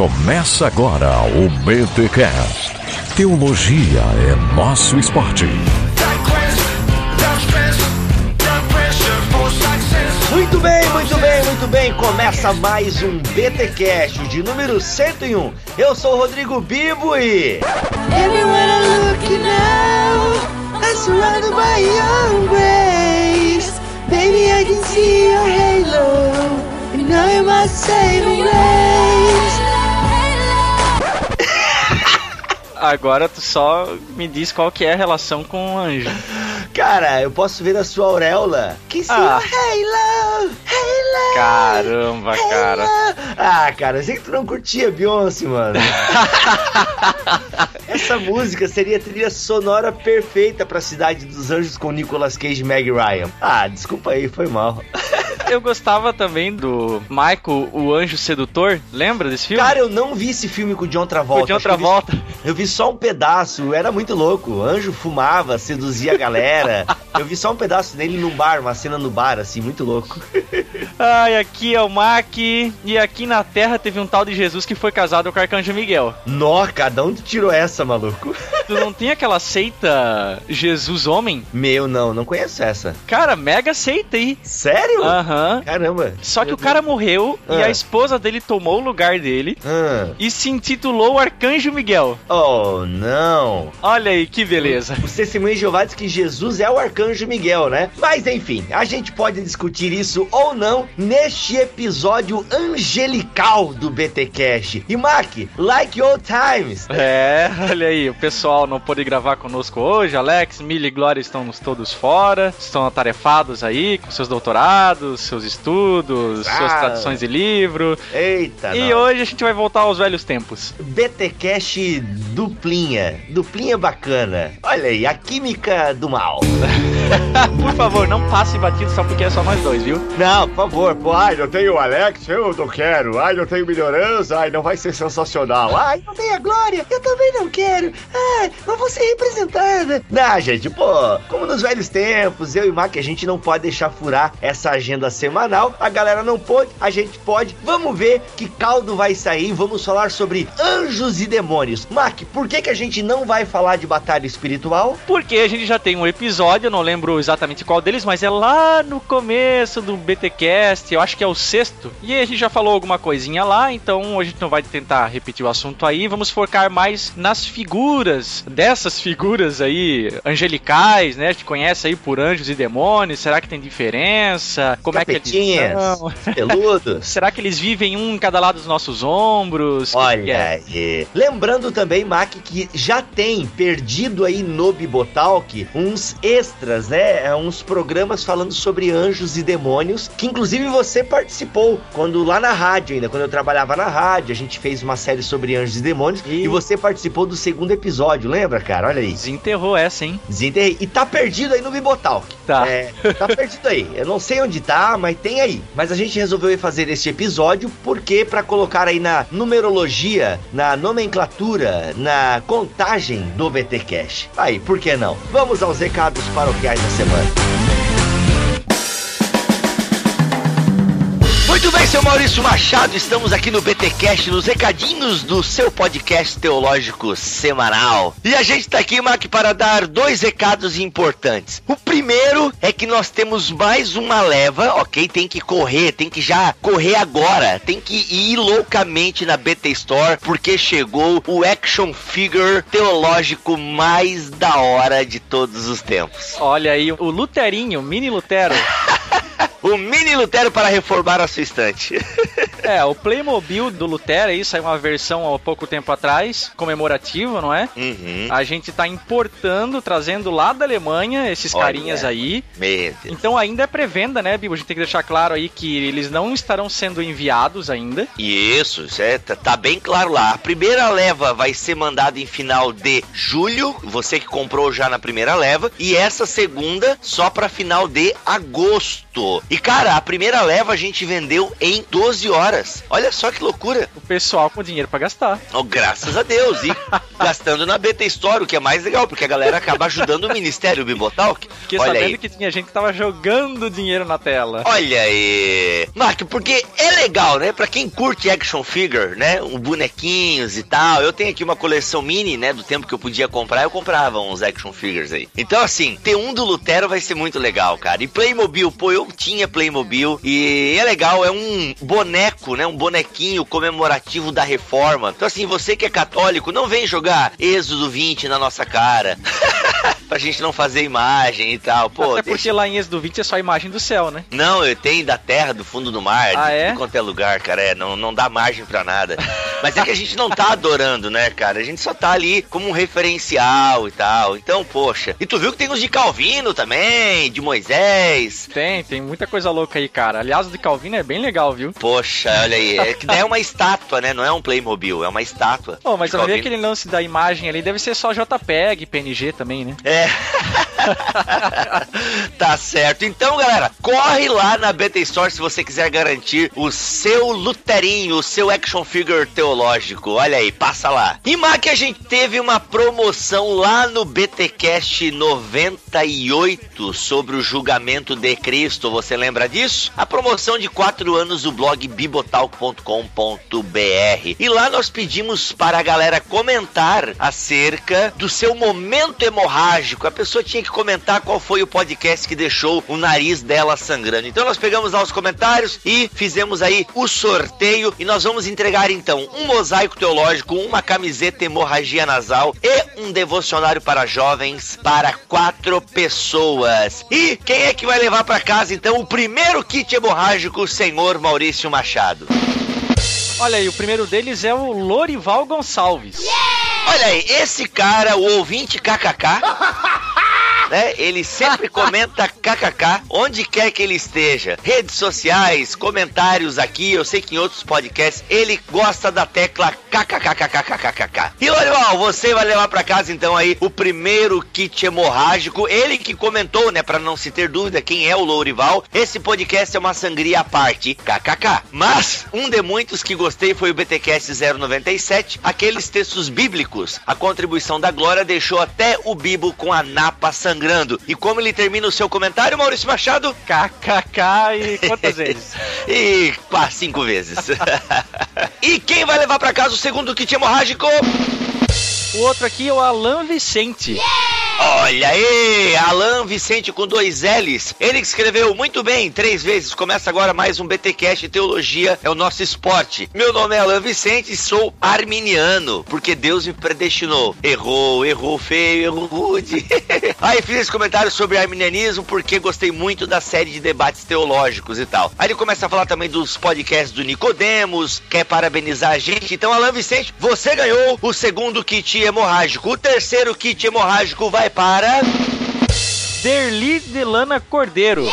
Começa agora o BTCast. Teologia é nosso esporte. Muito bem, muito bem, muito bem. Começa mais um BTcast de número 101. Eu sou o Rodrigo Bibo e Everywhere I look now, I'm surrounded by your grace. Baby, I can see your halo. You know you're my saving grace. Agora tu só me diz qual que é a relação com o anjo. cara, eu posso ver a sua auréola. Que Ah. your halo, halo. Caramba, cara. Ah, cara, eu sei que tu não curtia Beyoncé, mano. Essa música seria a trilha sonora perfeita pra Cidade dos Anjos com Nicolas Cage e Meg Ryan. Ah, desculpa aí, foi mal. Eu gostava também do Michael, o anjo sedutor. Lembra desse filme? Cara, eu não vi esse filme com o John Travolta. o de Acho que outra eu vi-. Eu vi só um pedaço, era muito louco. O anjo fumava, seduzia a galera. Eu vi só um pedaço dele num bar, uma cena no bar, assim, muito louco. Ai, aqui é o Mac. E aqui na Terra teve um tal de Jesus que foi casado com o Arcanjo Miguel. Nó, cada um tirou essa, maluco. Tu não tem aquela seita Jesus Homem? Meu, não, não conheço essa. Cara, mega seita aí. Sério? Aham. Caramba. Só que o cara morreu e Ah. a esposa dele tomou o lugar dele Ah. e se intitulou Arcanjo Miguel. Oh, não. Olha aí que beleza. Os testemunhos de Jeová diz que Jesus é o arcanjo Miguel, né? Mas enfim, a gente pode discutir isso ou não neste episódio angelical do BT Cash. E Mac, like old times. É, olha aí, o pessoal não pôde gravar conosco hoje. Alex, Millie e Glória estão todos fora, estão atarefados aí com seus doutorados, seus estudos, suas Ah. traduções de livro. Eita, e não. hoje a gente vai voltar aos velhos tempos. BT Cash duplinha, duplinha bacana. Olha aí, a química do mal. Por favor, não passe batido só porque é só nós dois, viu? Não, por favor, pô, ai, não tenho o Alex, eu não quero. Ai, não tenho melhorança, ai, não vai ser sensacional. Ai, não tem a glória, eu também não quero. Ai, não vou ser representada. Não, gente, pô, como nos velhos tempos, eu e Mac, a gente não pode deixar furar essa agenda semanal. A galera não pode, a gente pode. Vamos ver que caldo vai sair. Vamos falar sobre anjos e demônios. Mac, por que, que a gente não vai falar de batalha espiritual? Porque a gente já tem um episódio, eu não lembro exatamente qual deles, mas é lá no começo do BTcast, eu acho que é o sexto. E a gente já falou alguma coisinha lá, então a gente não vai tentar repetir o assunto aí, vamos focar mais nas figuras, dessas figuras aí angelicais, né? A gente conhece aí por anjos e demônios, será que tem diferença? Como é que eles são? peludos. Será que eles vivem um em cada lado dos nossos ombros? Olha é? Lembrando também, Mac, que já tem perdido aí no Bibotalk uns extras, né? É, Uns programas falando sobre anjos e demônios, que inclusive você participou quando lá na rádio ainda, quando eu trabalhava na rádio, a gente fez uma série sobre anjos e demônios E- e você participou do segundo episódio, lembra, cara? Olha aí. Desenterrou essa, hein? Desenterrei. E tá perdido aí no Bibotalk. Tá. É, tá perdido aí. Eu não sei onde tá, mas tem aí. Mas a gente resolveu fazer este episódio porque para colocar aí na numerologia, na nomenclatura, na contagem do VT Cash. Aí, por que não? Vamos aos recados paroquiais da semana. Muito bem, seu Maurício Machado, estamos aqui no BTcast, nos recadinhos do seu podcast teológico semanal. E a gente tá aqui, Mac, para dar dois recados importantes. O primeiro é que nós temos mais uma leva, ok? Tem que correr, tem que já correr agora, tem que ir loucamente na BT Store, porque chegou o action figure teológico mais da hora de todos os tempos. Olha aí, o Luterinho, mini Lutero. O mini Lutero para reformar a sua estante. É, o Playmobil do Lutero aí saiu uma versão há pouco tempo atrás, comemorativa, não é? Uhum. A gente tá importando, trazendo lá da Alemanha esses Olha. carinhas aí. Meu Deus. Então ainda é pré-venda, né, Bibo? A gente tem que deixar claro aí que eles não estarão sendo enviados ainda. Isso, isso é, tá, tá bem claro lá. A primeira leva vai ser mandada em final de julho, você que comprou já na primeira leva, e essa segunda só para final de agosto. E cara, a primeira leva a gente vendeu em 12 horas. Horas. Olha só que loucura. O pessoal com dinheiro pra gastar. Oh, graças a Deus. E gastando na BT Store, o que é mais legal, porque a galera acaba ajudando o Ministério Bibotalk. Fiquei Olha sabendo aí. que tinha gente que tava jogando dinheiro na tela. Olha aí. Mark, porque é legal, né? Pra quem curte action figure, né? Um bonequinhos e tal. Eu tenho aqui uma coleção mini, né? Do tempo que eu podia comprar, eu comprava uns action figures aí. Então, assim, ter um do Lutero vai ser muito legal, cara. E Playmobil, pô, eu tinha Playmobil. E é legal, é um boneco, né? Um bonequinho comemorativo da reforma. Então, assim, você que é católico, não vem jogar Êxodo 20 na nossa cara. pra gente não fazer imagem e tal. Pô, Até deixa- porque lá em Êxodo 20 é só a imagem do céu, né? não, eu tenho da terra, do fundo do mar, Ah, de é? tudo quanto é lugar, cara. É, não, não dá margem pra nada. Mas é que a gente não tá adorando, né, cara? A gente só tá ali como um referencial e tal. Então, poxa. E tu viu que tem uns de Calvino também, de Moisés. Tem, tem muita coisa louca aí, cara. Aliás, o de Calvino é bem legal, viu? Poxa, olha aí. É que é uma estátua, né? Não é um Playmobil, é uma estátua. Pô, mas de eu vi aquele lance da imagem ali, deve ser só JPEG, PNG também, né? É. tá certo. Então, galera, corre lá na BT Store se você quiser garantir o seu luterinho, o seu action figure teológico. Olha aí, passa lá. E Mac, a gente teve uma promoção lá no BTcast 98 sobre o julgamento de Cristo. Você lembra disso? A promoção de 4 anos do blog bibotalk.com.br. E lá nós pedimos para a galera comentar acerca do seu momento hemorrágico. A pessoa tinha que comentar qual foi o podcast que deixou o nariz dela sangrando. Então nós pegamos lá os comentários e fizemos aí o sorteio e nós vamos entregar então um mosaico teológico, uma camiseta hemorragia nasal e um devocionário para jovens para quatro pessoas. E quem é que vai levar para casa então o primeiro kit hemorrágico, senhor Maurício Machado? Olha aí, o primeiro deles é o Lorival Gonçalves. Olha aí, esse cara, o ouvinte KKK, né? Ele sempre comenta KKK onde quer que ele esteja. Redes sociais, comentários aqui, eu sei que em outros podcasts ele gosta da tecla KKKKKKKK. E Lorival, você vai levar pra casa então aí o primeiro kit hemorrágico. Ele que comentou, né, Pra não se ter dúvida quem é o Lourival. Esse podcast é uma sangria à parte, KKK. Mas um de muitos que gostei foi o BTcast 097, aqueles textos bíblicos. A contribuição da Glória deixou até o Bibo com a napa sangrando. E como ele termina o seu comentário, Maurício Machado? KKK e quantas vezes? E quase cinco vezes. e quem vai levar pra casa o segundo kit hemorrágico? O outro aqui é o Alan Vicente. Olha aí, Alan Vicente com dois L's. Ele que escreveu muito bem, três vezes. Começa agora mais um BTcast Teologia, é o nosso esporte. Meu nome é Alan Vicente e sou arminiano, porque Deus me predestinou. Errou, errou feio, errou rude. aí fiz esse comentário sobre arminianismo porque gostei muito da série de debates teológicos e tal. Aí ele começa a falar também dos podcasts do Nicodemos, quer parabenizar a gente. Então, Alan Vicente, você ganhou o segundo kit hemorrágico. O terceiro kit hemorrágico vai para. Derli Delana Cordeiro.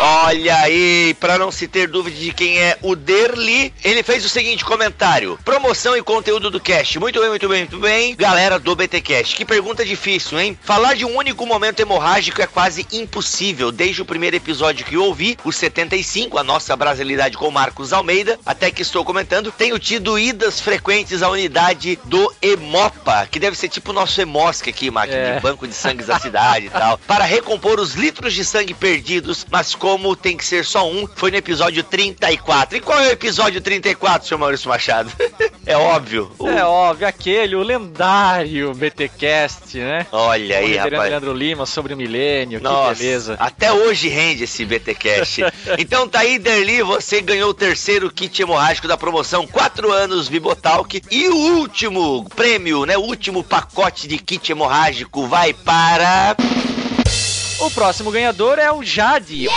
Olha aí, para não se ter dúvida de quem é o Derli, ele fez o seguinte comentário: promoção e conteúdo do cast. Muito bem, muito bem, muito bem. Galera do BTcast, que pergunta difícil, hein? Falar de um único momento hemorrágico é quase impossível. Desde o primeiro episódio que eu ouvi, o 75, a nossa brasilidade com Marcos Almeida, até que estou comentando, tenho tido idas frequentes à unidade do Emopa, que deve ser tipo o nosso Emosca aqui, máquina É. de banco de sangue da cidade e tal, para recompor os litros de sangue perdidos, mas como tem que ser só um, foi no episódio 34. E qual é o episódio 34, senhor Maurício Machado? é óbvio. O- É óbvio, aquele, o lendário BTcast, né? Olha aí, rapaz. Leandro Lima sobre o milênio, que Nossa, beleza. até hoje rende esse BTcast. então tá aí, Derli, você ganhou o terceiro kit hemorrágico da promoção 4 anos Bibotalk e o último prêmio, né, o último pacote de kit hemorrágico vai para O próximo ganhador é o Jade.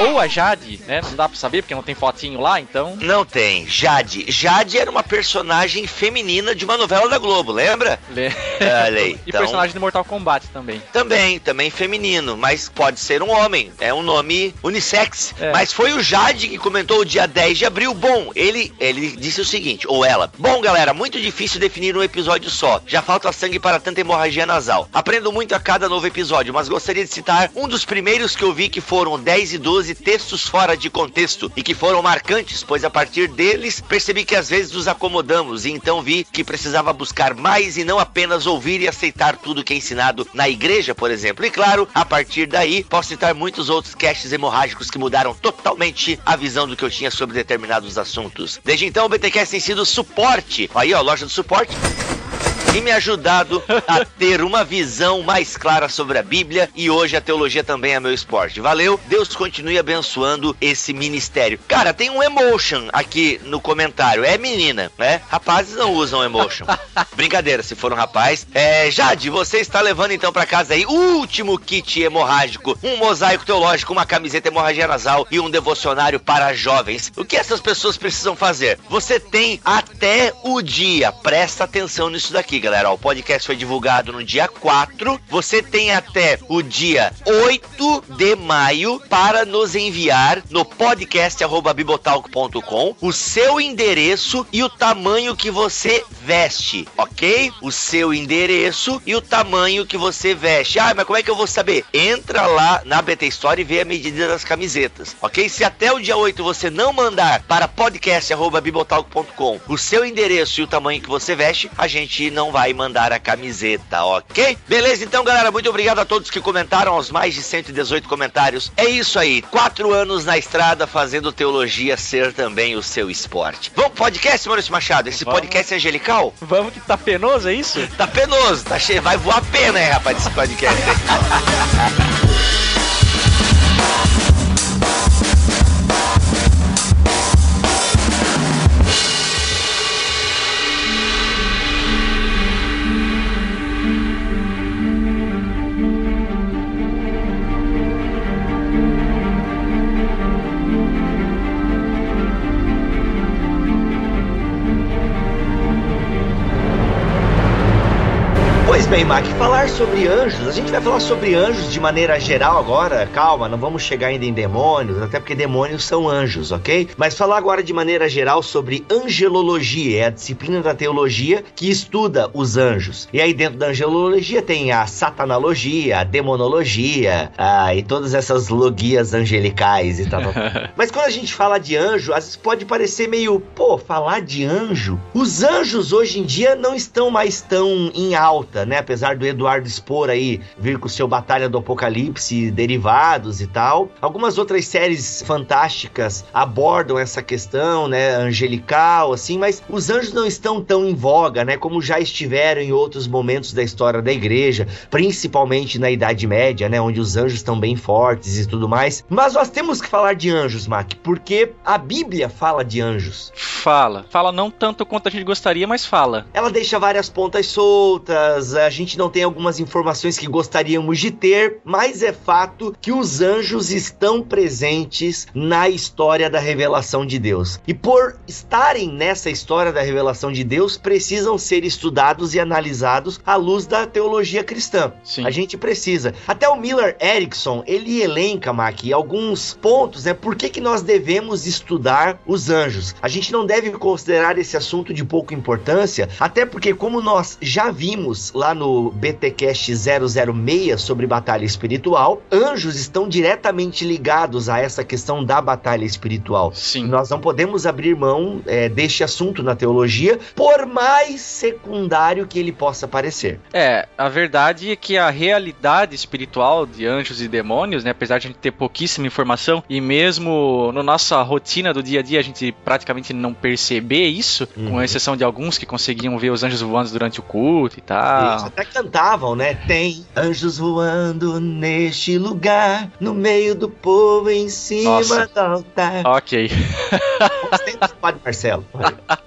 Ou a Jade, né? Não dá pra saber porque não tem fotinho lá, então. Não tem, Jade. Jade era uma personagem feminina de uma novela da Globo, lembra? Le- Olha aí, e então- personagem do Mortal Kombat também. Também, também feminino, mas pode ser um homem. É um nome unissex. É. Mas foi o Jade que comentou o dia 10 de abril. Bom, ele, ele disse o seguinte, ou ela. Bom, galera, muito difícil definir um episódio só. Já falta sangue para tanta hemorragia nasal. Aprendo muito a cada novo episódio, mas gostaria de citar um dos primeiros que eu vi que foram o 10 e 12 textos fora de contexto e que foram marcantes, pois a partir deles percebi que às vezes nos acomodamos e então vi que precisava buscar mais e não apenas ouvir e aceitar tudo que é ensinado na igreja, por exemplo. E claro, a partir daí posso citar muitos outros casts hemorrágicos que mudaram totalmente a visão do que eu tinha sobre determinados assuntos. Desde então, o BTcast tem sido suporte. Aí, ó, loja do suporte e me ajudado a ter uma visão mais clara sobre a Bíblia e hoje a teologia também é meu esporte. Valeu, Deus continue abençoando esse ministério. Cara, tem um emotion aqui no comentário, é menina, né? Rapazes não usam emotion. Brincadeira, se for um rapaz. É, Jade, você está levando então para casa aí o último kit hemorrágico, um mosaico teológico, uma camiseta hemorragia nasal e um devocionário para jovens. O que essas pessoas precisam fazer? Você tem até o dia, presta atenção nisso daqui, galera. O podcast foi divulgado no dia 4. Você tem até o dia 8 de maio para nos enviar no podcast@bibotalk.com o seu endereço e o tamanho que você veste, ok? O seu endereço e o tamanho que você veste. Ah, mas como é que eu vou saber? Entra lá na BT Store e vê a medida das camisetas, ok? Se até o dia 8 você não mandar para podcast@bibotalk.com o seu endereço e o tamanho que você veste, a gente não vai mandar a camiseta, ok? Beleza, então, galera, muito obrigado a todos que comentaram, aos mais de 118 comentários. É isso aí, quatro anos na estrada fazendo teologia ser também o seu esporte. Vamos pro podcast, Maurício Machado? Esse Vamos. podcast é angelical? Vamos que tá penoso, é isso? Tá penoso, tá cheio, vai voar pena, hein, rapaz, esse podcast. hein? Pois bem, Mac, falar sobre anjos, a gente vai falar sobre anjos de maneira geral agora, calma, não vamos chegar ainda em demônios, até porque demônios são anjos, ok? Mas falar agora de maneira geral sobre angelologia, é a disciplina da teologia que estuda os anjos. E aí dentro da angelologia tem a satanologia, a demonologia, ah, e todas essas logias angelicais e tal. Mas quando a gente fala de anjo, às vezes pode parecer meio, pô, falar de anjo. Os anjos hoje em dia não estão mais tão em alta, né? Apesar do Eduardo Spor aí vir com o seu Batalha do Apocalipse, derivados e tal. Algumas outras séries fantásticas abordam essa questão, né? Angelical, assim, mas os anjos não estão tão em voga, né? Como já estiveram em outros momentos da história da igreja, principalmente na Idade Média, né? Onde os anjos estão bem fortes e tudo mais. Mas nós temos que falar de anjos, Mac, porque a Bíblia fala de anjos. Fala. Fala não tanto quanto a gente gostaria, mas fala. Ela deixa várias pontas soltas, a gente não tem algumas informações que gostaríamos de ter, mas é fato que os anjos estão presentes na história da revelação de Deus. E por estarem nessa história da revelação de Deus, precisam ser estudados e analisados à luz da teologia cristã. Sim. A gente precisa. Até o Miller Erickson, ele elenca, Mac, alguns pontos, né? Por que, que nós devemos estudar os anjos? A gente não deve considerar esse assunto de pouca importância, até porque, como nós já vimos lá no BTcast 006 sobre batalha espiritual, anjos estão diretamente ligados a essa questão da batalha espiritual. Sim. Nós não podemos abrir mão é, deste assunto na teologia, por mais secundário que ele possa parecer. É, a verdade é que a realidade espiritual de anjos e demônios, né, apesar de a gente ter pouquíssima informação e mesmo na nossa rotina do dia a dia a gente praticamente não perceber isso, Uhum. com exceção de alguns que conseguiam ver os anjos voando durante o culto e tal. Eles até cantavam, né? Tem anjos voando neste lugar, no meio do povo, em cima Nossa. do altar. Ok. Padre Marcelo.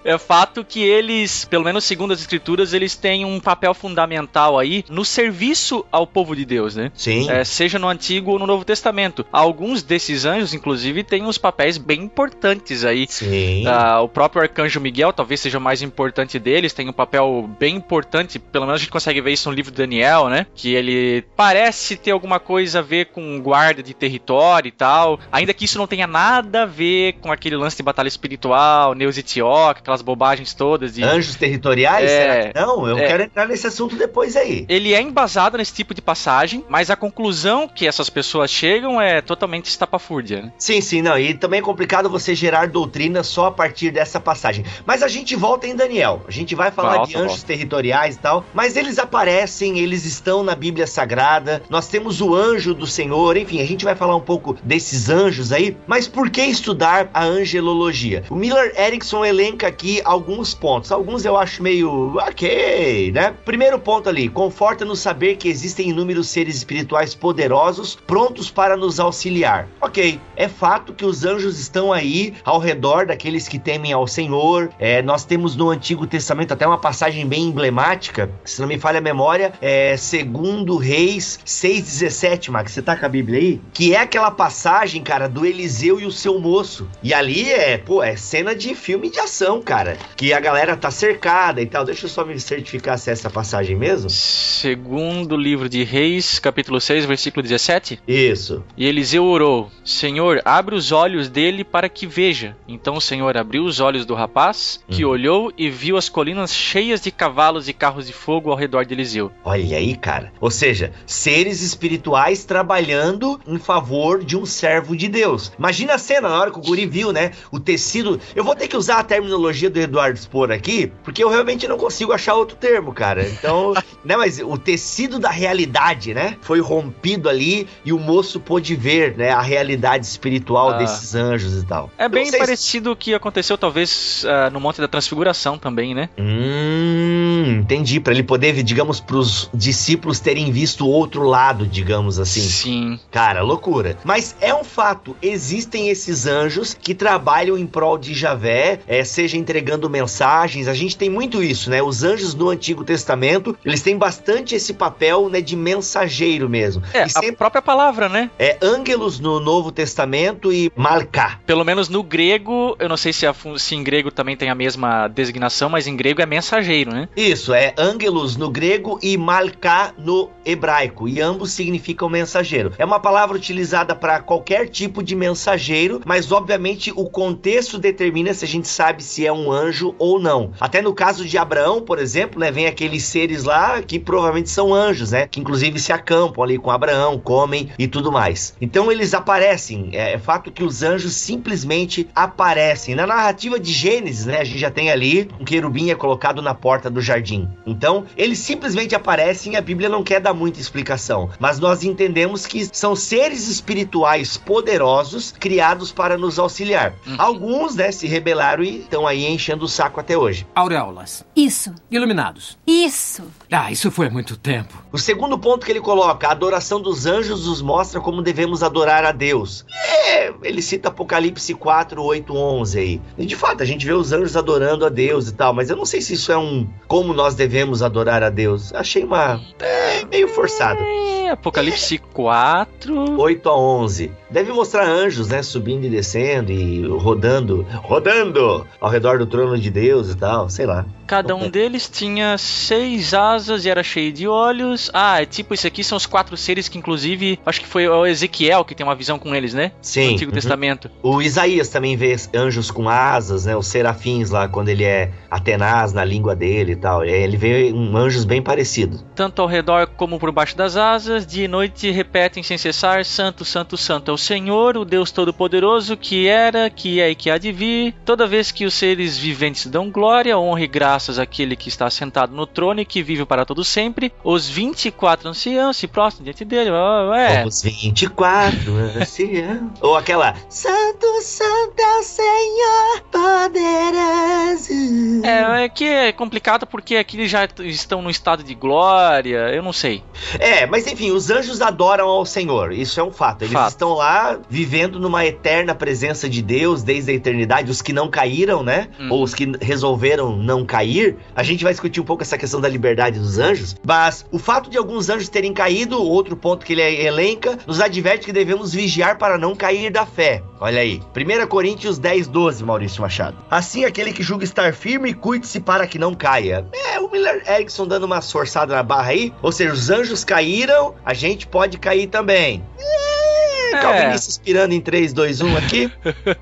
É fato que eles, pelo menos segundo as escrituras, eles têm um papel fundamental aí no serviço ao povo de Deus, né? Sim. É, seja no Antigo ou no Novo Testamento. Alguns desses anjos, inclusive, têm uns papéis bem importantes aí. Sim. Ah, o próprio Arcanjo Miguel talvez seja o mais importante deles, tem um papel bem importante, pelo menos a gente consegue ver isso no livro de Daniel, né? Que ele parece ter alguma coisa a ver com guarda de território e tal. Ainda que isso não tenha nada a ver com aquele lance de batalha espiritual, Neus e Tioc, aquelas bobagens todas. De... Anjos territoriais? É. Será que não? Eu É. quero entrar nesse assunto depois aí. Ele é embasado nesse tipo de passagem, mas a conclusão que essas pessoas chegam é totalmente estapafúrdia. Né? Sim, sim, não. E também é complicado você gerar doutrina só a partir dessa passagem. Mas a gente volta em Daniel. A gente vai falar de anjos territoriais e tal. Mas eles aparecem, eles estão na Bíblia Sagrada. Nós temos o anjo do Senhor. Enfim, a gente vai falar um pouco desses anjos aí. Mas por que estudar a angelologia? O Miller Erickson elenca aqui alguns pontos. Alguns eu acho meio ok, né? Primeiro ponto ali. Conforta-nos saber que existem inúmeros seres espirituais poderosos prontos para nos auxiliar. Ok, é fato que os anjos estão aí ao redor daqueles que temem ao Senhor. É, nós temos no Antigo Testamento até uma passagem bem emblemática, se não me falha a memória, é segundo Reis 6,17, Max. Você tá com a Bíblia aí? Que é aquela passagem, cara, do Eliseu e o seu moço. E ali é, pô, é cena de filme de ação, cara. Que a galera tá cercada e tal. Deixa eu só me certificar se é essa passagem mesmo. Segundo livro de Reis, capítulo 6, versículo 17. Isso. E Eliseu orou: Senhor, abre os olhos dele para que veja. Então o Senhor abriu os olhos do rapaz, que Hum. olhou e viu as colinas cheias de cavalos e carros de fogo ao redor de Eliseu. Olha aí, cara. Ou seja, seres espirituais trabalhando em favor de um servo de Deus. Imagina a cena na hora que o guri viu, né? O tecido. Eu vou ter que usar a terminologia do Eduardo Spor aqui, porque eu realmente não consigo achar outro termo, cara. Então, né? Mas o tecido da realidade, né? Foi rompido ali e o moço pôde ver, né? A realidade espiritual Ah. desses anjos e tal. É bem parecido o que aconteceu, talvez, ah, no Monte da Transfiguração também, né? Hum, entendi. Pra ele poder, digamos, pros discípulos terem visto o outro lado, digamos assim. Sim. Cara, loucura. Mas é um fato, existem esses anjos que trabalham em prol de Javé, é, seja entregando mensagens. A gente tem muito isso, né? Os anjos no Antigo Testamento, eles têm bastante esse papel, né, de mensageiro mesmo. É, e a sempre própria palavra, né? é ângelos no Novo Testamento e Malká. Pelo menos no grego, eu não sei se, a fun- se em grego também tem a mesma designação, mas em grego é mensageiro, né? Isso, é ângelos no grego e malká no hebraico, e ambos significam mensageiro. É uma palavra utilizada para qualquer tipo de mensageiro, mas obviamente o contexto determina se a gente sabe se é um anjo ou não. Até no caso de Abraão, por exemplo, né, vem aqueles seres lá que provavelmente são anjos, né, que inclusive se acampam ali com Abraão, comem e tudo mais. Então eles aparecem, é, é fato que os anjos simplesmente aparecem. Na narrativa de Gênesis, né, a gente já tem ali um querubim é colocado na porta do jardim. Então, eles simplesmente aparecem e a Bíblia não quer dar muita explicação, mas nós entendemos que são seres espirituais poderosos criados para nos auxiliar. Uhum. Alguns, né, se rebelaram e estão aí enchendo o saco até hoje. Auréolas. Isso, Iluminados. isso. Ah, isso foi há muito tempo. O segundo ponto que ele coloca, a adoração dos anjos nos mostra como devemos adorar a Deus. É, ele cita Apocalipse 4, 8, 11 aí. E de fato, a gente vê os anjos adorando a Deus e tal, mas eu não sei se isso é um como nós devemos adorar a Deus. Achei uma é, meio forçado. É, Apocalipse 4. 8 a 11. Deve mostrar anjos, né, subindo e descendo e rodando, rodando ao redor do trono de Deus e tal, sei lá. Cada um deles tinha seis asas e era cheio de olhos. Ah, é tipo, isso aqui são os quatro seres que, inclusive, acho que foi o Ezequiel que tem uma visão com eles, né? Sim. No Antigo uhum. Testamento. O Isaías também vê anjos com asas, né? Os serafins lá, quando ele é Atenaz na língua dele e tal. Ele vê um anjos bem parecidos. Tanto ao redor como por baixo das asas, dia e noite repetem sem cessar: Santo, Santo, Santo é o Senhor, o Deus Todo-Poderoso, que era, que é e que há de vir. Toda vez que os seres viventes dão glória, honra e graças àquele que está sentado no trono e que vive para todo sempre, os 24 anciãos se prostram diante dele. É, Os 24 anciãos. Ou aquela. Santo, Santo é o Senhor poderoso. é, é que é complicado porque aqui eles já estão no estado de glória, eu não sei. É, mas enfim, os anjos adoram ao Senhor. Isso é um fato. Eles Fato. estão lá vivendo numa eterna presença de Deus desde a eternidade. Os que não caíram, né? Uhum. Ou os que resolveram não cair. A gente vai discutir um pouco essa questão da liberdade dos anjos. Mas o fato de alguns anjos terem caído, outro ponto que ele elenca, nos adverte que devemos vigiar para não cair da fé. Olha aí. 1 Coríntios 10, 12, Maurício Machado. Assim, aquele que julga estar firme, cuide-se para que não caia. É, o Miller Erickson dando uma forçada na barra aí. Ou seja, os anjos caíram, a gente pode cair também. É, Calvinista inspirando em 3, 2, 1 aqui.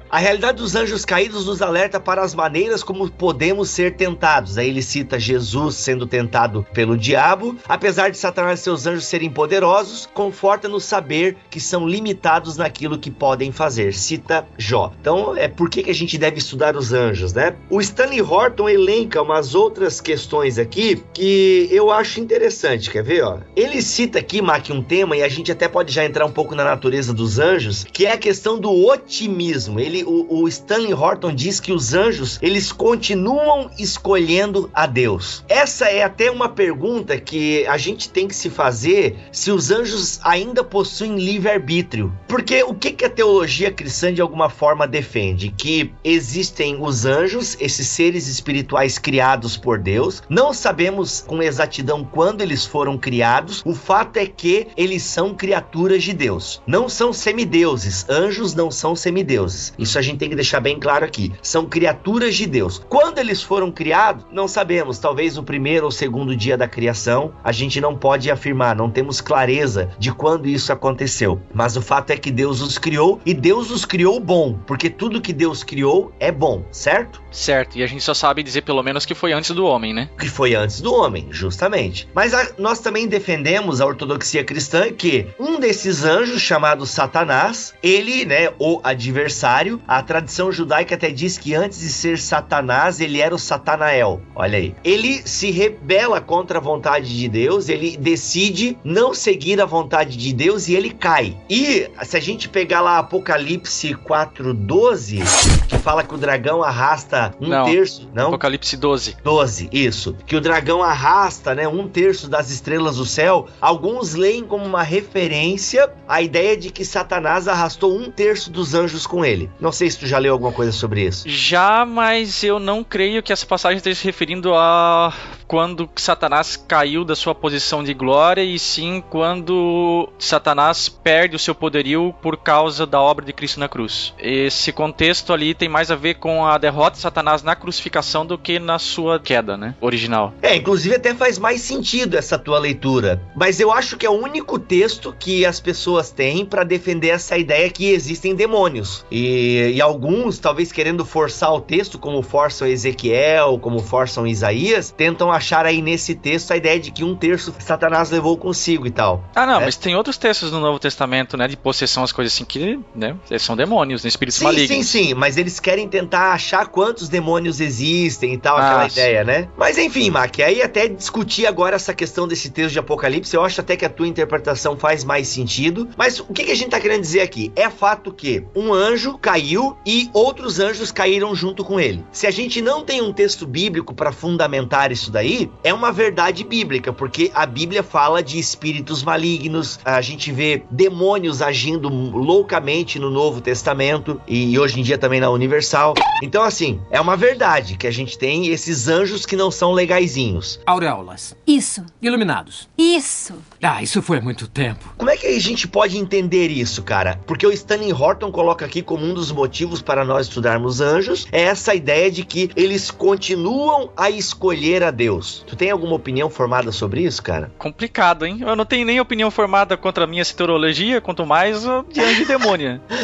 A realidade dos anjos caídos nos alerta para as maneiras como podemos ser tentados. Aí ele cita Jesus sendo tentado pelo diabo. Apesar de Satanás e seus anjos serem poderosos, conforta-nos saber que são limitados naquilo que podem fazer. Cita Jó. Então, é por que, que a gente deve estudar os anjos, né? O Stanley Horton elenca umas outras questões aqui que eu acho interessante. Quer ver, ó? Ele cita aqui, Mac, um tema, e a gente até pode já entrar um pouco na natureza dos anjos, que é a questão do otimismo. Ele, o, o Stanley Horton diz que os anjos, eles continuam escolhendo a Deus. Essa é até uma pergunta que a gente tem que se fazer se os anjos ainda possuem livre-arbítrio. Porque o que, que a teologia cristã de alguma forma defende? Que existem os anjos, esses seres espirituais criados por Deus. Não sabemos com exatidão quando eles foram criados. O fato é que eles são criaturas de Deus. Não são semideuses. Anjos não são semideuses. Isso a gente tem que deixar bem claro aqui. São criaturas de Deus. Quando eles foram criados, não sabemos. Talvez o primeiro ou segundo dia da criação. A gente não pode afirmar. Não temos clareza de quando isso aconteceu. Mas o fato é que Deus os criou e Deus os criou bom. Porque tudo que Deus criou é bom, certo? Certo, e a gente só sabe dizer pelo menos que foi antes do homem, né? que foi antes do homem, justamente. Mas a- nós também defendemos a ortodoxia cristã que um desses anjos, chamado Satanás, ele, né, o adversário, a tradição judaica até diz que antes de ser Satanás, ele era o Satanael. Olha aí. Ele se rebela contra a vontade de Deus, ele decide não seguir a vontade de Deus e ele cai. E se a gente pegar lá Apocalipse 4:12, que fala que o dragão arrasta um Não. terço, não? Apocalipse 12. 12, isso. Que o dragão arrasta, né, um terço das estrelas do céu. Alguns leem como uma referência a ideia de que Satanás arrastou um terço dos anjos com ele. Não sei se tu já leu alguma coisa sobre isso. Já, mas eu não creio que essa passagem esteja se referindo a quando Satanás caiu da sua posição de glória, e sim quando Satanás perde o seu poderio por causa da obra de Cristo na cruz. Esse contexto ali tem mais a ver com a derrota de Satanás na crucificação do que na sua queda, né? Original. É, inclusive até faz mais sentido essa tua leitura. Mas eu acho que é o único texto que as pessoas têm para defender essa ideia que existem demônios. E, e alguns, talvez querendo forçar o texto, como forçam Ezequiel, como forçam Isaías, tentam achar aí nesse texto a ideia de que um terço Satanás levou consigo e tal. Ah, não, É. mas tem outros textos no Novo Testamento, né? De possessão, as coisas assim, que, né? São demônios, né? Espíritos Sim, malignos. sim, sim, mas eles querem tentar achar quantos demônios existem e tal, Ah, aquela sim. ideia, né? Mas enfim, Mac, aí até discutir agora essa questão desse texto de Apocalipse, eu acho até que a tua interpretação faz mais sentido. Mas o que, que a gente tá querendo dizer aqui? É fato que um anjo caiu e outros anjos caíram junto com ele. Se a gente não tem um texto bíblico para fundamentar isso daí, é uma verdade bíblica, porque a Bíblia fala de espíritos malignos, a gente vê demônios agindo loucamente no Novo Testamento e hoje em dia também na Universal. Então, assim, é uma verdade que a gente tem esses anjos que não são legaizinhos. Auréolas. Isso, Iluminados. isso. Ah, isso foi há muito tempo. Como é que a gente pode entender isso, cara? Porque o Stanley Horton coloca aqui como um dos motivos para nós estudarmos anjos é essa ideia de que eles continuam a escolher a Deus. Tu tem alguma opinião formada sobre isso, cara? Complicado, hein? Eu não tenho nem opinião formada contra a minha citorologia, quanto mais ó, de anjo e demônio.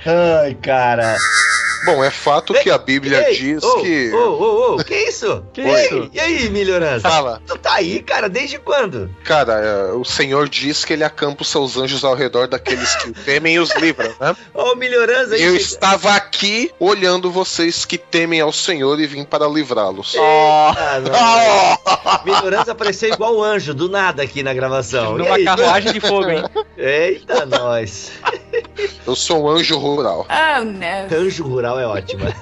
Ai, cara. Bom, é fato que a Bíblia Ei, diz ô, que. Ô, ô, ô, que isso? Que Oi, isso? E aí, melhorança? Fala. Tu tá aí, cara, desde quando? Cara, é, o Senhor diz que ele acampa os seus anjos ao redor daqueles que o temem e os livra, né? Ô, melhorança aí. Eu chega- estava aqui olhando vocês que temem ao Senhor e vim para livrá-los. Eita, não. Melhorança apareceu igual o anjo, do nada aqui na gravação. Numa aí? carruagem de fogo, hein? Eita, nós. Eu sou um anjo rural. Oh, no. Anjo rural é ótima.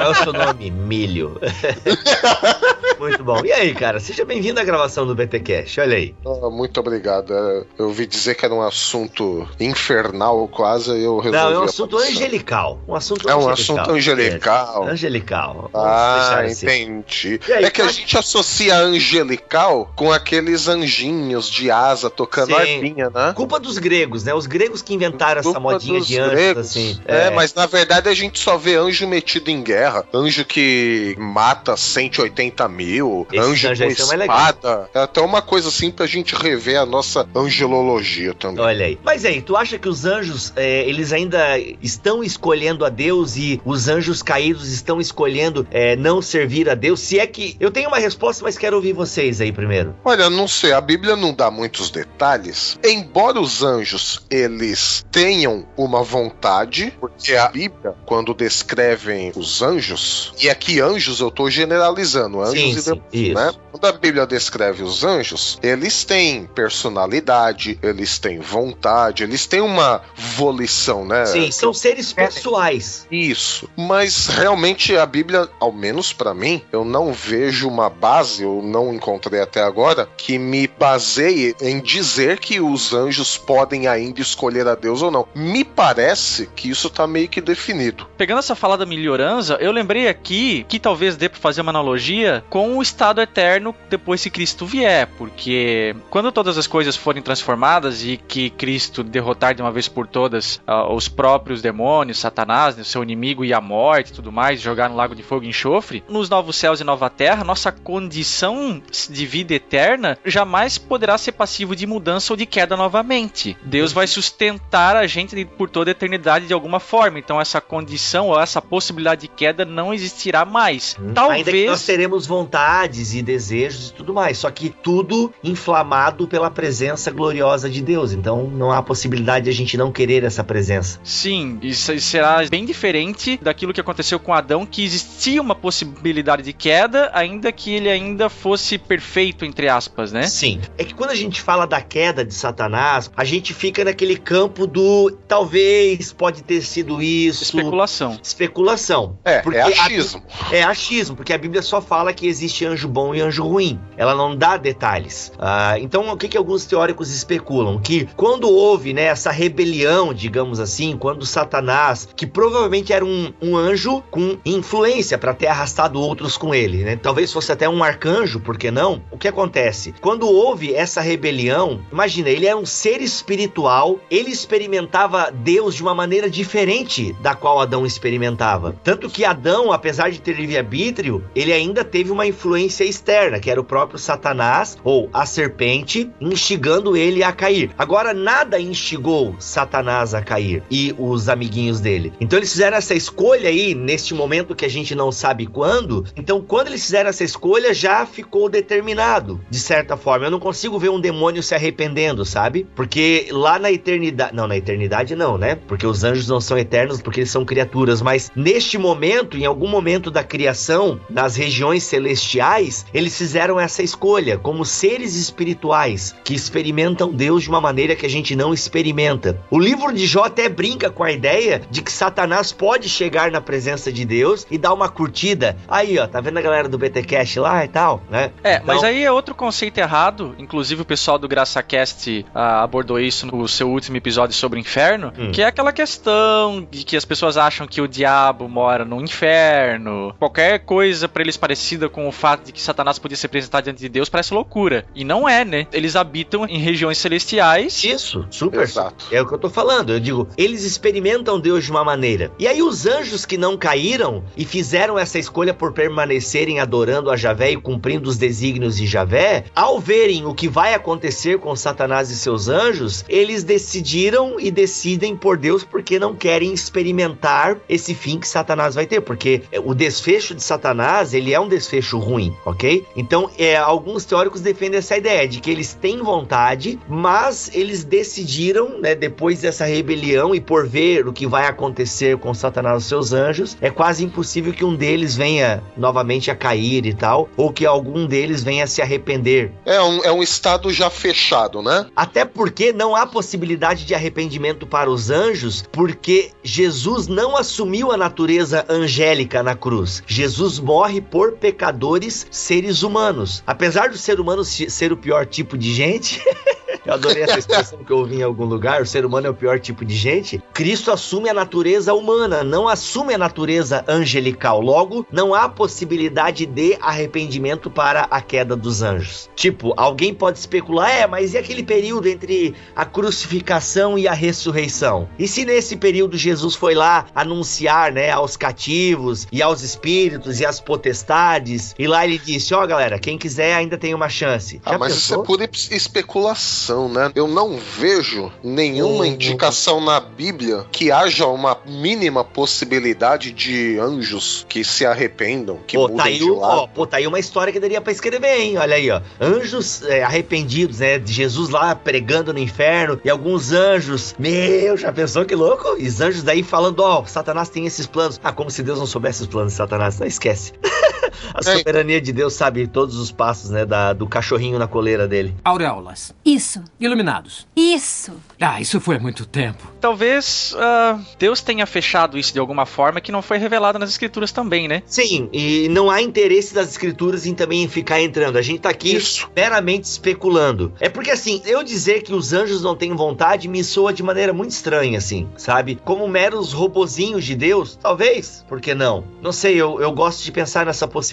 É o seu nome? Milho. Muito bom. E aí, cara? Seja bem-vindo à gravação do BT Cash. Olha aí. Ah, muito obrigado. É, Eu ouvi dizer que era um assunto infernal quase, eu resolvi. Não, é um assunto aparecer. angelical. Um assunto É um angelical. assunto angelical. É, angelical. Vamos Ah, assim. entendi. Aí, é que a gente associa angelical com aqueles anjinhos de asa tocando Sim. arpinha, né? Culpa dos gregos, né? Os gregos que inventaram essa Culpa modinha dos de anjos, gregos. assim. É, mas na verdade a gente só vê anjo metido em guerra anjo que mata 180 mil, Esses anjo anjos com espada. É até uma coisa assim pra gente rever a nossa angelologia também. Olha aí. Mas aí, tu acha que os anjos, é, eles ainda estão escolhendo a Deus e os anjos caídos estão escolhendo é, não servir a Deus? Se é que. Eu tenho uma resposta, mas quero ouvir vocês aí primeiro. Olha, não sei, a Bíblia não dá muitos detalhes. Embora os anjos eles tenham uma vontade, porque a Bíblia, quando descrevem os anjos, e aqui anjos eu tô generalizando, anjos Sim, sim, isso. né? Quando a Bíblia descreve os anjos, eles têm personalidade, eles têm vontade, eles têm uma volição, né? Sim, são seres pessoais. Isso. Mas realmente a Bíblia, ao menos pra mim, eu não vejo uma base, eu não encontrei até agora, que me baseie em dizer que os anjos podem ainda escolher a Deus ou não. Me parece que isso tá meio que definido. Pegando essa fala da melhorança, eu lembrei aqui que talvez dê pra fazer uma analogia com o estado eterno depois que Cristo vier, porque quando todas as coisas forem transformadas e que Cristo derrotar de uma vez por todas ah, os próprios demônios, Satanás, né, o seu inimigo e a morte e tudo mais, jogar no lago de fogo e enxofre, nos novos céus e nova terra, nossa condição de vida eterna jamais poderá ser passivo de mudança ou de queda novamente. Deus vai sustentar a gente por toda a eternidade de alguma forma, então essa condição ou essa possibilidade de queda não existirá mais. Ainda que nós Talvez teremos vontades e desejos e tudo mais, só que tudo inflamado pela presença gloriosa de Deus. Então não há possibilidade de a gente não querer essa presença. Sim, isso será bem diferente daquilo que aconteceu com Adão, que existia uma possibilidade de queda, ainda que ele ainda fosse perfeito, entre aspas, né? Sim. É que quando a gente fala da queda de Satanás, a gente fica naquele campo do talvez, pode ter sido isso. Especulação. Especulação. É, Porque é a- achismo. É achismo, porque a Bíblia só fala que existe anjo bom e anjo ruim. Ela não dá detalhes. Ah, então, o que, que alguns teóricos especulam? Que quando houve né, essa rebelião, digamos assim, quando Satanás, que provavelmente era um, um anjo com influência para ter arrastado outros com ele, né? Talvez fosse até um arcanjo, por que não? O que acontece? Quando houve essa rebelião, imagina, ele era um ser espiritual, ele experimentava Deus de uma maneira diferente da qual Adão experimentava. Tanto que Adão, apesar de ter livre-arbítrio, ele ainda teve uma influência externa, que era o próprio Satanás, ou a serpente, instigando ele a cair. Agora, nada instigou Satanás a cair e os amiguinhos dele. Então, eles fizeram essa escolha aí, neste momento que a gente não sabe quando. Então, quando eles fizeram essa escolha, já ficou determinado, de certa forma. Eu não consigo ver um demônio se arrependendo, sabe? Porque lá na eternidade. Não, na eternidade não, né? Porque os anjos não são eternos porque eles são criaturas. Mas neste momento, em algum momento da criação, nas regiões celestiais, eles fizeram essa escolha como seres espirituais que experimentam Deus de uma maneira que a gente não experimenta. O livro de Jó até brinca com a ideia de que Satanás pode chegar na presença de Deus e dar uma curtida. Aí, ó, tá vendo a galera do BTcast lá e tal, né? É, Então- mas aí é outro conceito errado. Inclusive o pessoal do GraçaCast ah, abordou isso no seu último episódio sobre o inferno, Hum. que é aquela questão de que as pessoas acham que o diabo mora no inferno. Qualquer coisa pra eles parecida com o fato de que Satanás podia se apresentar diante de Deus parece loucura. E não é, né? Eles habitam em regiões celestiais. Isso, super. Exato. É o que eu tô falando. Eu digo, eles experimentam Deus de uma maneira. E aí os anjos que não caíram e fizeram essa escolha por permanecerem adorando a Javé e cumprindo os desígnios de Javé, ao verem o que vai acontecer com Satanás e seus anjos, eles decidiram e decidem por Deus porque não querem experimentar esse fim que Satanás vai ter, porque o desfecho de Satanás, ele é um desfecho ruim, ok? Então, é, alguns teóricos defendem essa ideia de que eles têm vontade, mas eles decidiram, né, depois dessa rebelião e por ver o que vai acontecer com Satanás e os seus anjos, é quase impossível que um deles venha novamente a cair e tal, ou que algum deles venha a se arrepender. É um, é um estado já fechado, né? Até porque não há possibilidade de arrependimento para os anjos, porque Jesus não assumiu a natureza angélica na cruz. Jesus morre por pecadores, seres humanos. Apesar do ser humano se- ser o pior tipo de gente, Eu adorei essa expressão que eu ouvi em algum lugar. O ser humano é o pior tipo de gente. Cristo assume a natureza humana, não assume a natureza angelical. Logo, não há possibilidade de arrependimento para a queda dos anjos. Tipo, alguém pode especular, é, mas e aquele período entre a crucificação e a ressurreição? E se nesse período Jesus foi lá anunciar, né, aos cativos e aos espíritos e às potestades, e lá ele disse: Ó, oh, galera, quem quiser ainda tem uma chance. Já ah, mas pensou? isso é pura especulação, né? Eu não vejo nenhuma uhum. indicação na Bíblia que haja uma mínima possibilidade de anjos que se arrependam, que pô, tá aí, de lado. Ó, pô, tá aí uma história que daria pra escrever, hein? Olha aí, ó. Anjos é, arrependidos, né? De Jesus lá pregando no inferno e alguns anjos. Meu, já pensou que louco? E os anjos daí falando, ó, oh, Satanás tem esses planos. Ah, como se Deus não soubesse os planos de Satanás. Não esquece. A soberania de Deus sabe todos os passos, né? Da, do cachorrinho na coleira dele. Auréolas. Isso. Iluminados. Isso. Ah, isso foi muito tempo. Talvez uh, Deus tenha fechado isso de alguma forma que não foi revelado nas escrituras também, né? Sim, e não há interesse das escrituras em também ficar entrando. A gente tá aqui isso. meramente especulando. É porque assim, eu dizer que os anjos não têm vontade me soa de maneira muito estranha, assim, sabe? Como meros robozinhos de Deus, talvez, por que não? Não sei, eu, eu gosto de pensar nessa possibilidade